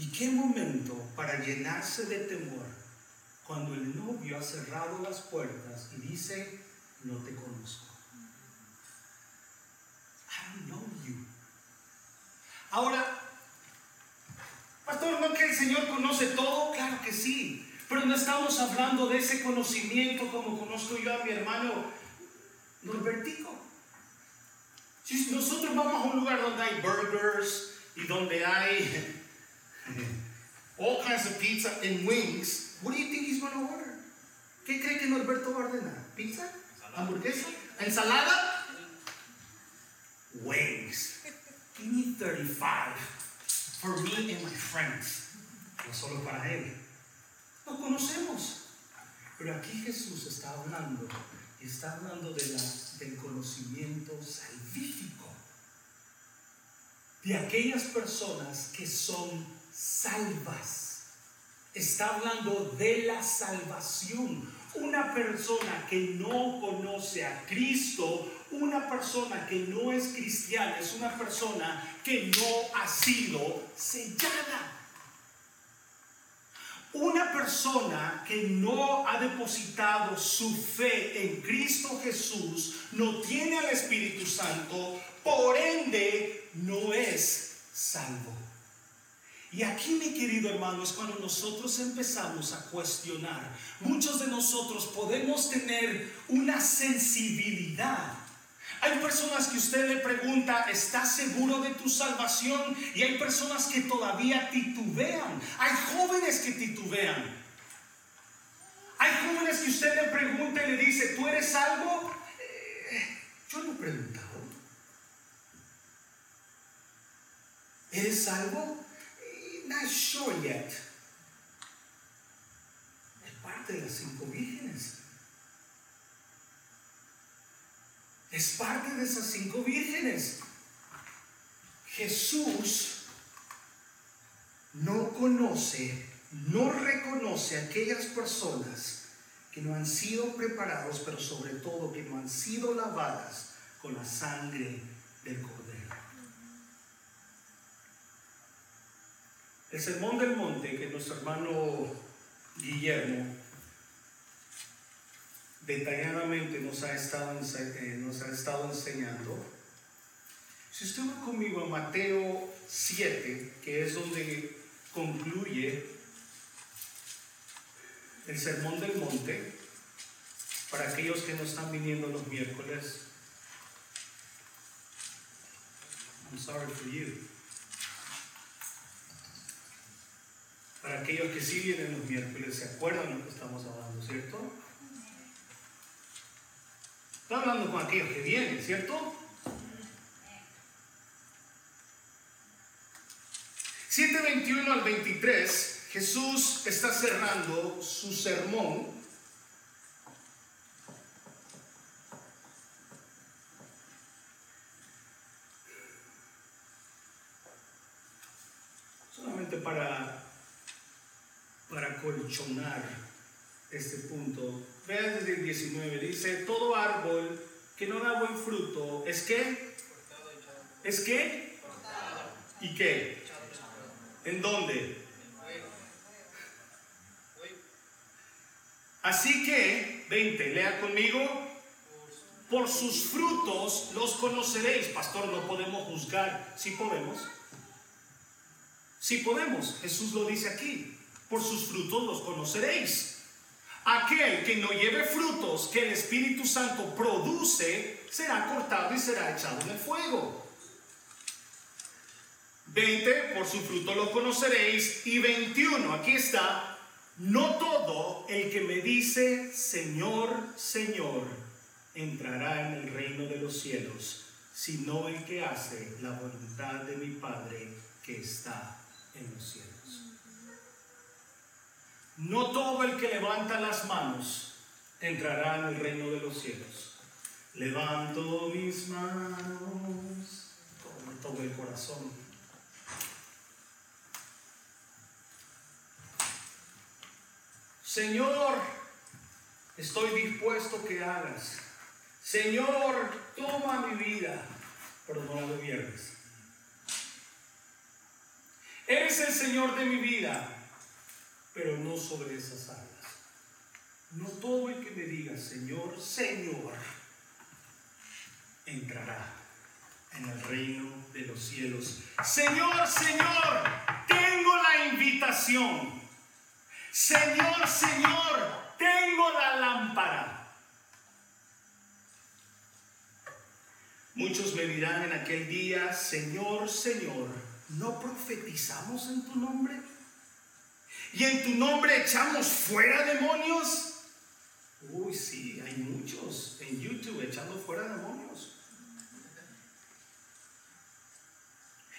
¿Y qué momento para llenarse de temor cuando el novio ha cerrado las puertas y dice, no te conozco? I know you. Ahora, pastor, ¿no que el Señor conoce todo? Claro que sí. Pero no estamos hablando de ese conocimiento como conozco yo a mi hermano Norbertico. Si nosotros vamos a un lugar donde hay burgers y donde hay all kinds of pizza and wings, what do you think he's going to order? ¿Qué cree que Norberto va a ordenar? ¿Pizza? ¿Hamburguesa? ¿Ensalada? Wings. Give me 35 for me and my friends. No solo para él. Lo conocemos. Pero aquí Jesús está hablando y está hablando de la, del conocimiento salvífico de aquellas personas que son salvas. Está hablando de la salvación. Una persona que no conoce a Cristo, una persona que no es cristiana, es una persona que no ha sido sellada. Una persona que no ha depositado su fe en Cristo Jesús, no tiene al Espíritu Santo, por ende no es salvo. Y aquí, mi querido hermano, es cuando nosotros empezamos a cuestionar. Muchos de nosotros podemos tener una sensibilidad Hay personas que usted le pregunta, ¿estás seguro de tu salvación? Y hay personas que todavía titubean. Hay jóvenes que titubean. Hay jóvenes que usted le pregunta y le dice, ¿tú eres salvo? Eh, yo no he preguntado. ¿Eres salvo? Eh, not sure yet. Es parte de las cinco vírgenes. Es parte de esas cinco vírgenes. Jesús no conoce, no reconoce a aquellas personas que no han sido preparados, pero sobre todo que no han sido lavadas con la sangre del Cordero. El Sermón del Monte que nuestro hermano Guillermo detalladamente nos ha estado, eh, nos ha estado enseñando. Si usted va conmigo a Mateo 7, que es donde concluye el Sermón del Monte, para aquellos que no están viniendo los miércoles, I'm sorry for you. Aquellos que sí vienen los miércoles, se acuerdan lo que estamos hablando, ¿cierto? Está hablando con aquellos que vienen, ¿cierto? 7.21 al 23, Jesús está cerrando su sermón. Solamente para, este punto. Vean desde el 19, dice, todo árbol que no da buen fruto, ¿es qué? ¿Es qué? ¿Y qué? ¿En dónde? Así que, 20, lea conmigo. Por sus frutos los conoceréis. Pastor, no podemos juzgar. Sí podemos. Sí podemos. Jesús lo dice aquí. Por sus frutos los conoceréis. Aquel que no lleve frutos que el Espíritu Santo produce será cortado y será echado en el fuego. 20, por su fruto lo conoceréis. Y 21, aquí está, no todo el que me dice, Señor, Señor, entrará en el reino de los cielos, sino el que hace la voluntad de mi Padre que está en los cielos. No todo el que levanta las manos entrará en el reino de los cielos. Levanto mis manos con todo el corazón. Señor, estoy dispuesto que hagas. Señor, toma mi vida, pero no la gobiernes. Eres el Señor de mi vida pero no sobre esas alas. No todo el que me diga, Señor, Señor, entrará en el reino de los cielos. Señor, Señor, tengo la invitación. Señor, Señor, tengo la lámpara. Muchos me dirán en aquel día, Señor, Señor, ¿no profetizamos en tu nombre? Y en tu nombre echamos fuera demonios. Uy, sí, hay muchos en YouTube echando fuera demonios.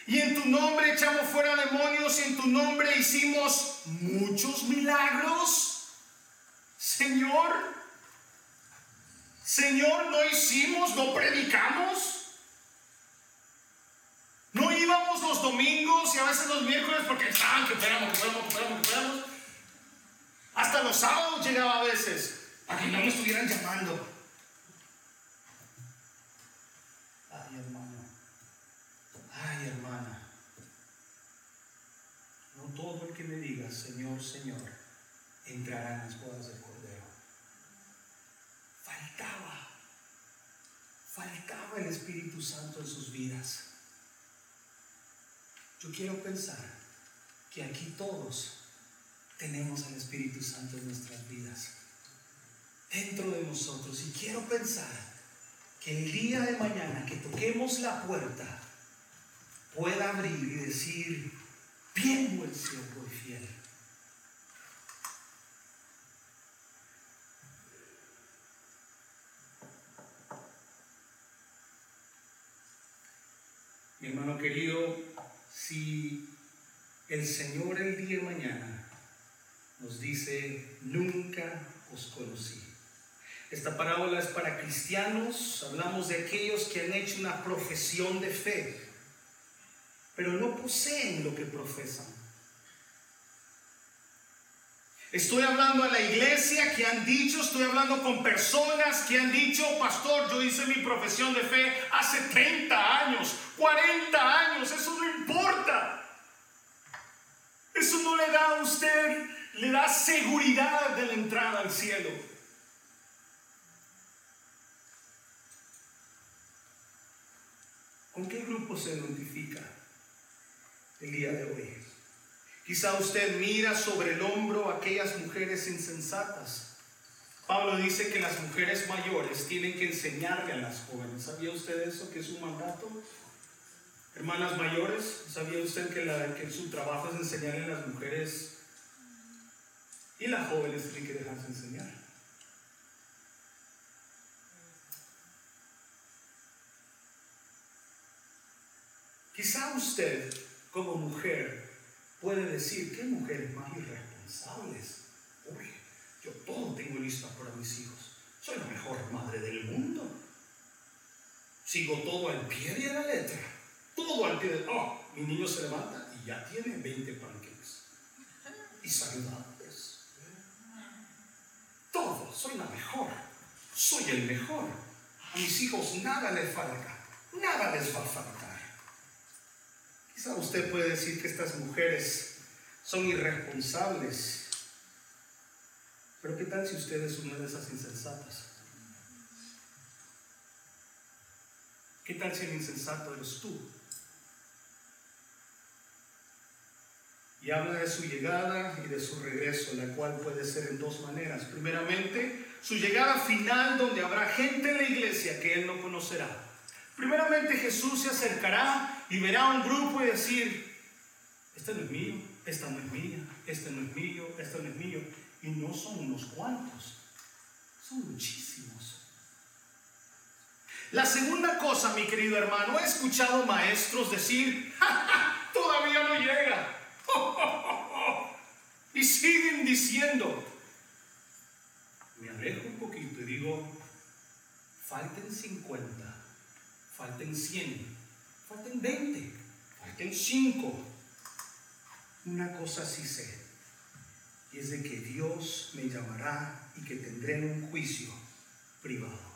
Y en tu nombre echamos fuera demonios y en tu nombre hicimos muchos milagros. Señor, Señor, no hicimos, no predicamos. Íbamos los domingos y a veces los miércoles porque estaban que esperamos, que esperamos, que esperamos, que esperamos. Hasta los sábados llegaba a veces para que no me estuvieran llamando. Ay, hermano. Ay, hermana. No todo el que me diga, Señor, Señor, entrará en las bodas del Cordero. Faltaba. Faltaba el Espíritu Santo en sus vidas. Yo quiero pensar que aquí todos tenemos al Espíritu Santo en nuestras vidas, dentro de nosotros. Y quiero pensar que el día de mañana que toquemos la puerta pueda abrir y decir, bien buen siervo y fiel. Mi hermano querido, si el Señor el día de mañana nos dice, nunca os conocí. Esta parábola es para cristianos, hablamos de aquellos que han hecho una profesión de fe, pero no poseen lo que profesan. Estoy hablando a la iglesia que han dicho, estoy hablando con personas que han dicho, pastor, hice mi profesión de fe hace 30 años, 40 años, eso no importa. Eso no le da a usted, le da seguridad de la entrada al cielo. ¿Con qué grupo se identifica el día de hoy? Quizá usted mira sobre el hombro a aquellas mujeres insensatas. Pablo dice que las mujeres mayores tienen que enseñarle a las jóvenes. ¿Sabía usted eso que es un mandato? Hermanas mayores, ¿sabía usted que, su trabajo es enseñarle a las mujeres y las jóvenes tienen que dejarse enseñar? Quizá usted, como mujer, puede decir, ¿qué mujeres más irresponsables? Yo todo tengo listo para mis hijos. Soy la mejor madre del mundo. Sigo todo al pie de la letra. Todo al pie de... Oh, mi niño se levanta y ya tiene 20 pancakes. Y saludantes. Todo, soy la mejor. Soy el mejor. A mis hijos nada les falta. Nada les va a faltar. Quizá usted puede decir que estas mujeres son irresponsables. Pero ¿qué tal si usted es una de esas insensatas? ¿Qué tal si el insensato eres tú? Y habla de su llegada y de su regreso, la cual puede ser en dos maneras. Primeramente, su llegada final donde habrá gente en la iglesia que él no conocerá. Primeramente Jesús se acercará y verá a un grupo y decir, este no es mío, esta no es mía, este no es mío, este no es mío. Y no son unos cuantos, son muchísimos. La segunda cosa, mi querido hermano, he escuchado maestros decir, todavía no llega. y siguen diciendo, me alejo un poquito y digo, falten 50, falten 100, falten 20, falten 5. Una cosa sí sé, y es de que Dios me llamará y que tendré un juicio privado.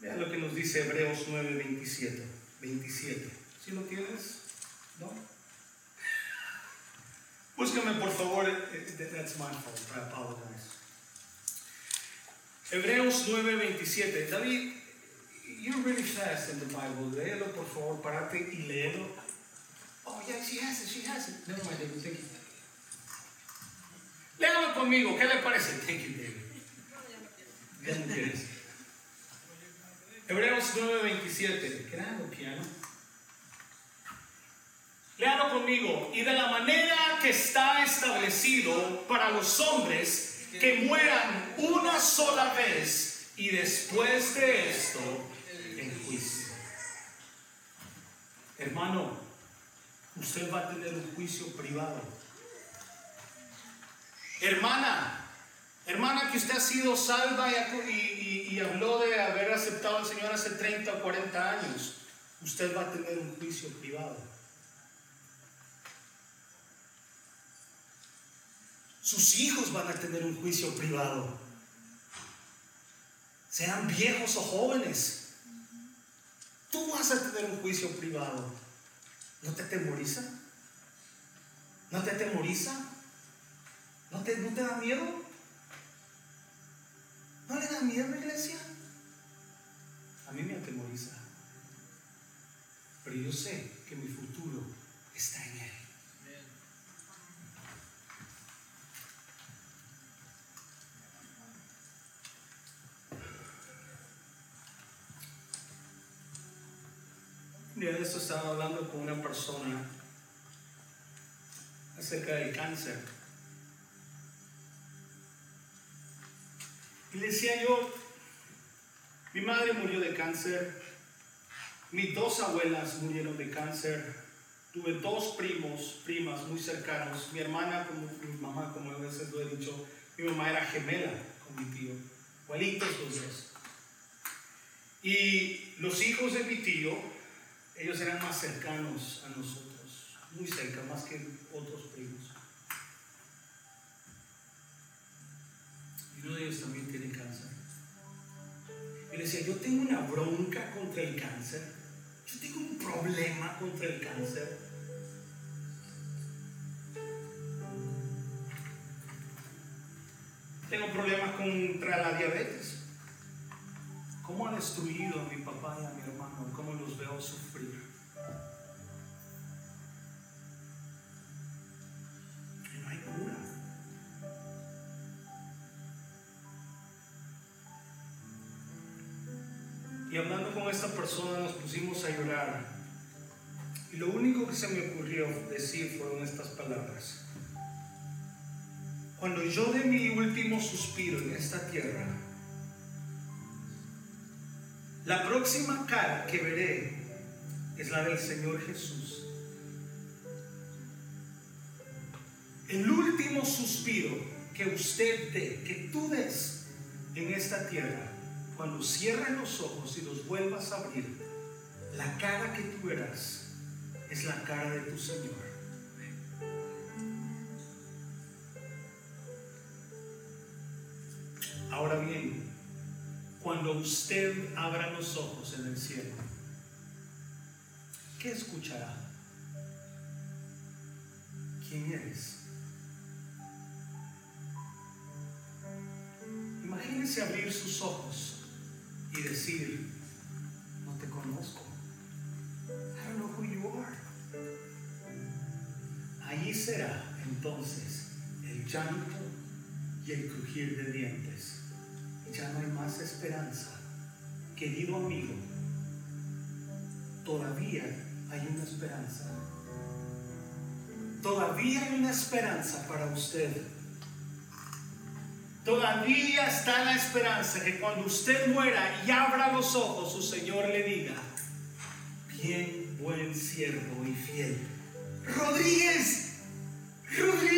Vean lo que nos dice Hebreos 9, 27. 27. ¿Sí lo tienes? ¿No? Búscame por favor. That's my fault. I apologize. Hebreos 9, 27. David, you're really fast in the Bible. Léelo por favor, parate y léelo. Oh, yeah, she has it, she has it. Never mind. Léalo conmigo, ¿qué le parece? Thank you, David. Hebreos 9:27. Claro, piano. Léalo conmigo. Y de la manera que está establecido para los hombres que mueran una sola vez y después de esto en juicio. Hermano, usted va a tener un juicio privado. Hermana, hermana que usted ha sido salva y, habló de haber aceptado al Señor hace 30 o 40 años, usted va a tener un juicio privado. Sus hijos van a tener un juicio privado. Sean viejos o jóvenes. Tú vas a tener un juicio privado. ¿No te atemoriza? ¿No te atemoriza? ¿No te, da miedo? ¿No le da miedo, iglesia? A mí me atemoriza. Pero yo sé que mi futuro está en Él. Un día de esto estaba hablando con una persona acerca del cáncer. Y le decía yo, mi madre murió de cáncer, mis dos abuelas murieron de cáncer, tuve dos primos, primas muy cercanos, mi hermana, como mi mamá, como a veces lo he dicho, mi mamá era gemela con mi tío, igualitos los dos. Y los hijos de mi tío, ellos eran más cercanos a nosotros, muy cerca, más que otros primos. Y uno de ellos también tiene cáncer. Y decía, yo tengo una bronca contra el cáncer. Yo tengo un problema contra el cáncer. Tengo problemas contra la diabetes. ¿Cómo ha destruido a mi papá y a mi hermano? ¿Cómo los veo sufrir? Esta persona nos pusimos a llorar. Y lo único que se me ocurrió decir fueron estas palabras. Cuando yo dé mi último suspiro en esta tierra, la próxima cara que veré es la del Señor Jesús. El último suspiro que usted dé, que tú des en esta tierra, cuando cierres los ojos y los vuelvas a abrir, la cara que tú verás es la cara de tu Señor. Ahora bien, cuando usted abra los ojos en el cielo, ¿qué escuchará? ¿Quién eres? Imagínese abrir sus ojos y decir, no te conozco. I don't know who you are. Allí será entonces el llanto y el crujir de dientes. Ya no hay más esperanza. Querido amigo, todavía hay una esperanza. Todavía hay una esperanza para usted. Todavía está la esperanza que cuando usted muera y abra los ojos, su Señor le diga, bien buen siervo y fiel. Rodríguez, Rodríguez,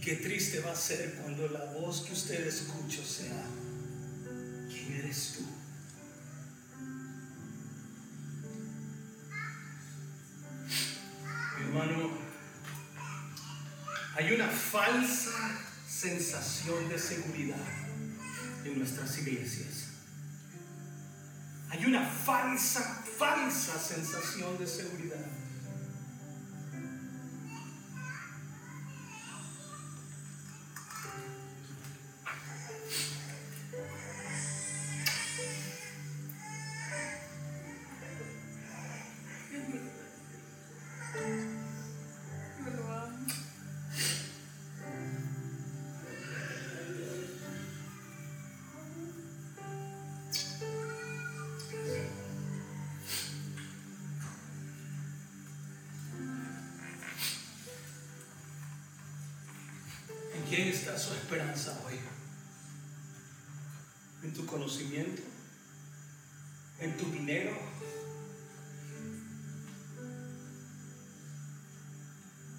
qué triste va a ser cuando la voz que usted escucha sea, ¿quién eres tú? Mi hermano, hay una falsa sensación de seguridad en nuestras iglesias. Hay una falsa, falsa sensación de seguridad. quién está su esperanza hoy? ¿En tu conocimiento? ¿En tu dinero?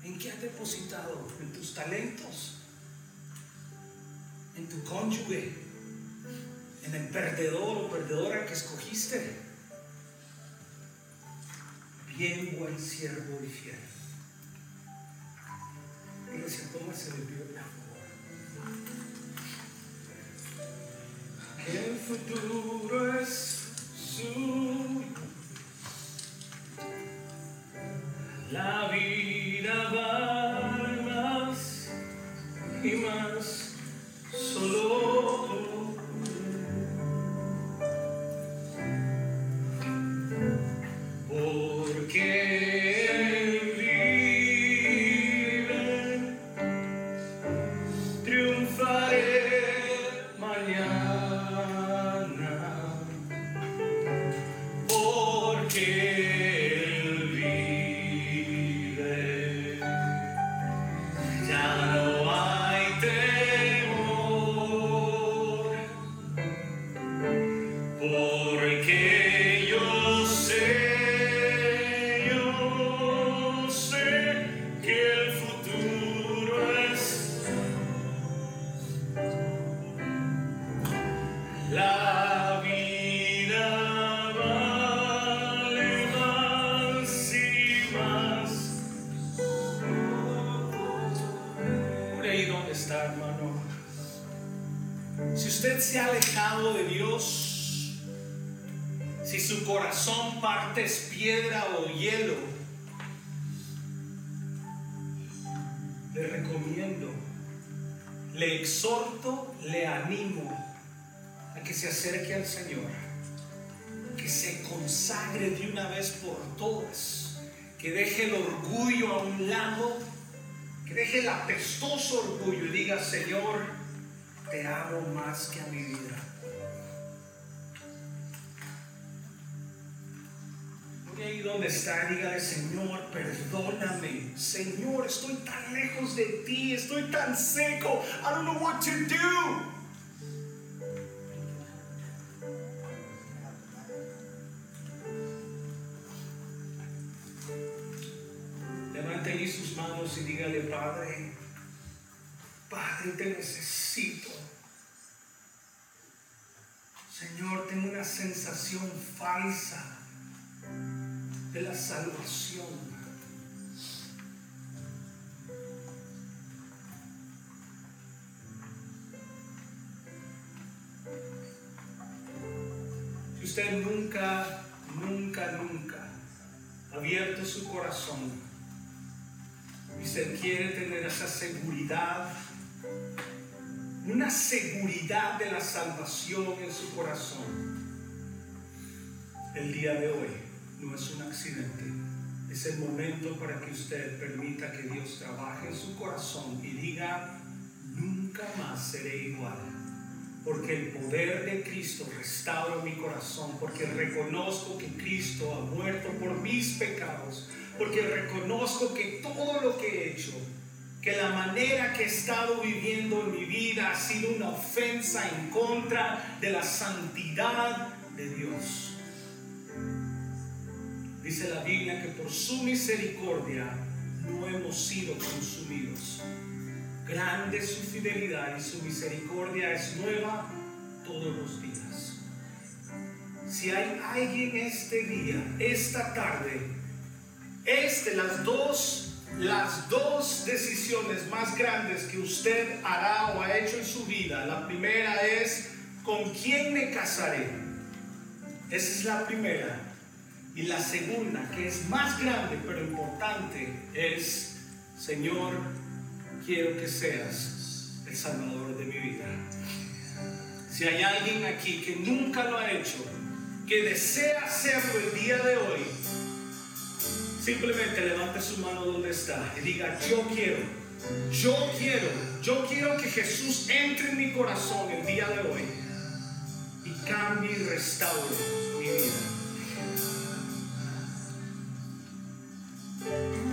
¿En qué has depositado? ¿En tus talentos? ¿En tu cónyuge? ¿En el perdedor o perdedora que escogiste? Bien buen siervo y fiel. Iglesia, tómase. Por si su corazón parte es piedra o hielo, le recomiendo, le exhorto, le animo a que se acerque al Señor, que se consagre de una vez por todas, que deje el orgullo a un lado, que deje el apestoso orgullo y diga, Señor, te amo más que a mi vida. Por ahí donde está, dígale, Señor, perdóname. Señor, estoy tan lejos de ti, estoy tan seco. I don't know what to do. Levante ahí sus manos y dígale, Padre, Padre, te necesito. Señor, tengo una sensación falsa de la salvación. Si usted nunca, nunca, nunca ha abierto su corazón y usted quiere tener esa seguridad, una seguridad de la salvación en su corazón, el día de hoy no es un accidente. Es el momento para que usted permita que Dios trabaje en su corazón y diga, nunca más seré igual. Porque el poder de Cristo restaura mi corazón. Porque reconozco que Cristo ha muerto por mis pecados. Porque reconozco que todo lo que he hecho, que la manera que he estado viviendo en mi vida ha sido una ofensa en contra de la santidad de Dios. Dice la Biblia que por su misericordia no hemos sido consumidos. Grande su fidelidad y su misericordia es nueva todos los días. Si hay alguien este día, esta tarde, este, las dos, las dos decisiones más grandes que usted hará o ha hecho en su vida, la primera es con quién me casaré. Esa es la primera. Y la segunda, que es más grande pero importante, es, Señor, quiero que seas el Salvador de mi vida. Si hay alguien aquí que nunca lo ha hecho, que desea hacerlo el día de hoy, simplemente levante su mano donde está y diga, yo quiero, yo quiero, yo quiero que Jesús entre en mi corazón el día de hoy y cambie y restaure mi vida. Te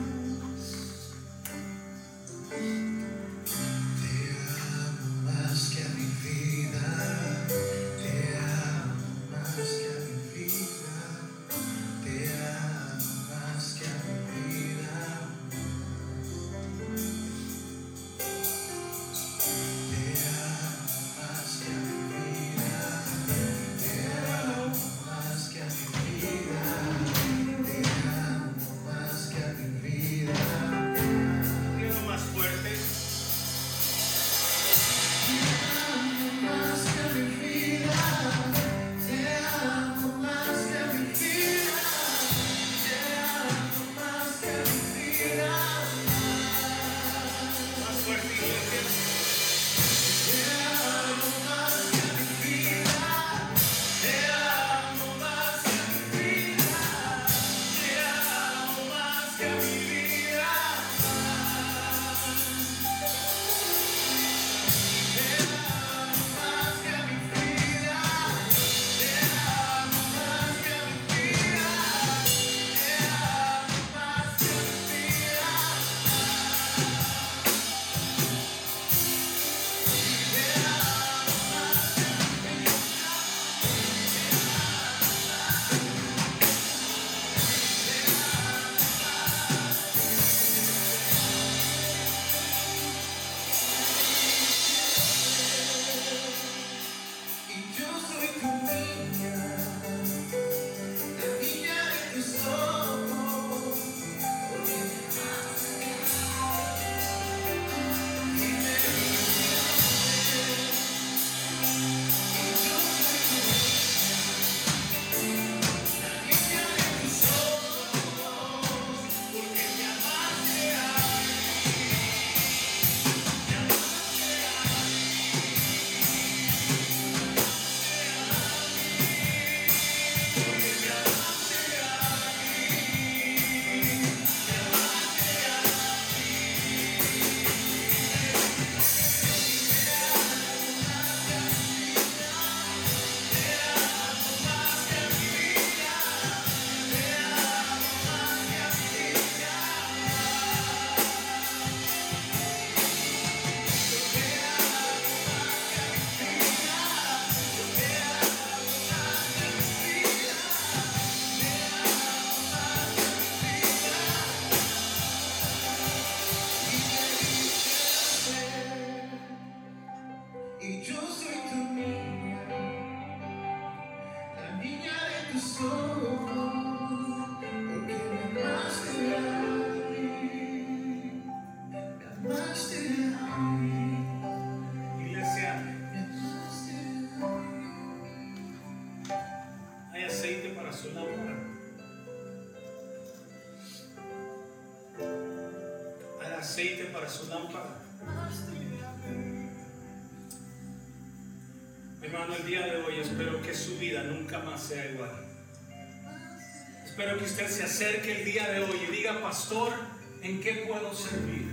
Espero que usted se acerque el día de hoy y diga, pastor, ¿en qué puedo servir?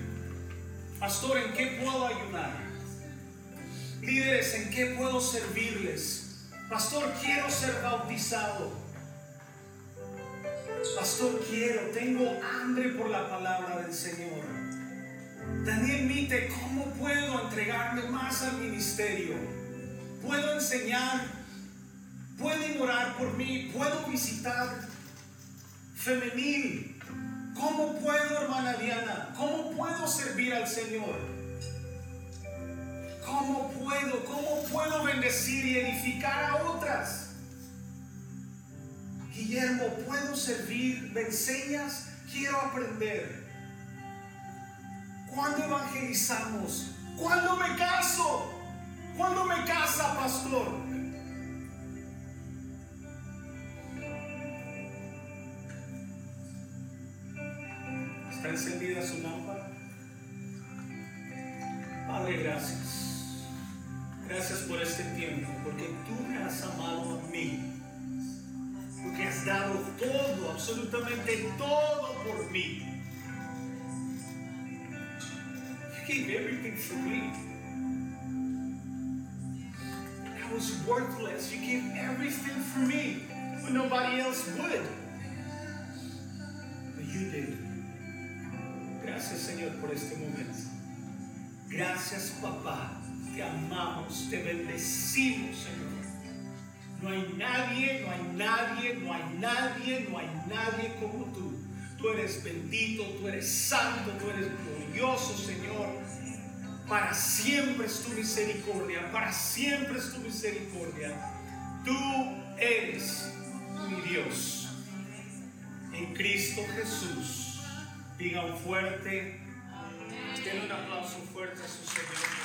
Pastor, ¿en qué puedo ayudar? Líderes, ¿en qué puedo servirles? Pastor, quiero ser bautizado. Pastor, quiero, tengo hambre por la palabra del Señor. Daniel Mite, ¿cómo puedo entregarme más al ministerio? Puedo enseñar, pueden orar por mí, puedo visitar femenil. ¿Cómo puedo, hermana Diana? ¿Cómo puedo servir al Señor? ¿Cómo puedo? ¿Cómo puedo bendecir y edificar a otras? Guillermo, ¿puedo servir? ¿Me enseñas? Quiero aprender. ¿Cuándo evangelizamos? ¿Cuándo me caso? ¿Cuándo me casa, pastor? ¿Está encendida su lámpara? Padre, gracias. Gracias por este tiempo, porque tú me has amado a mí. Porque has dado todo, absolutamente todo por mí. You gave everything for me. I was worthless. You gave everything for me when nobody else would. But you did. Gracias, Señor, por este momento. Gracias, papá. Te amamos, te bendecimos, Señor. No hay nadie, no hay nadie, no hay nadie, no hay nadie como tú. Tú eres bendito, tú eres santo, tú eres glorioso, Señor. Para siempre es tu misericordia, para siempre es tu misericordia. Tú eres mi Dios. En Cristo Jesús. Diga un fuerte, denle un aplauso fuerte a su Señor.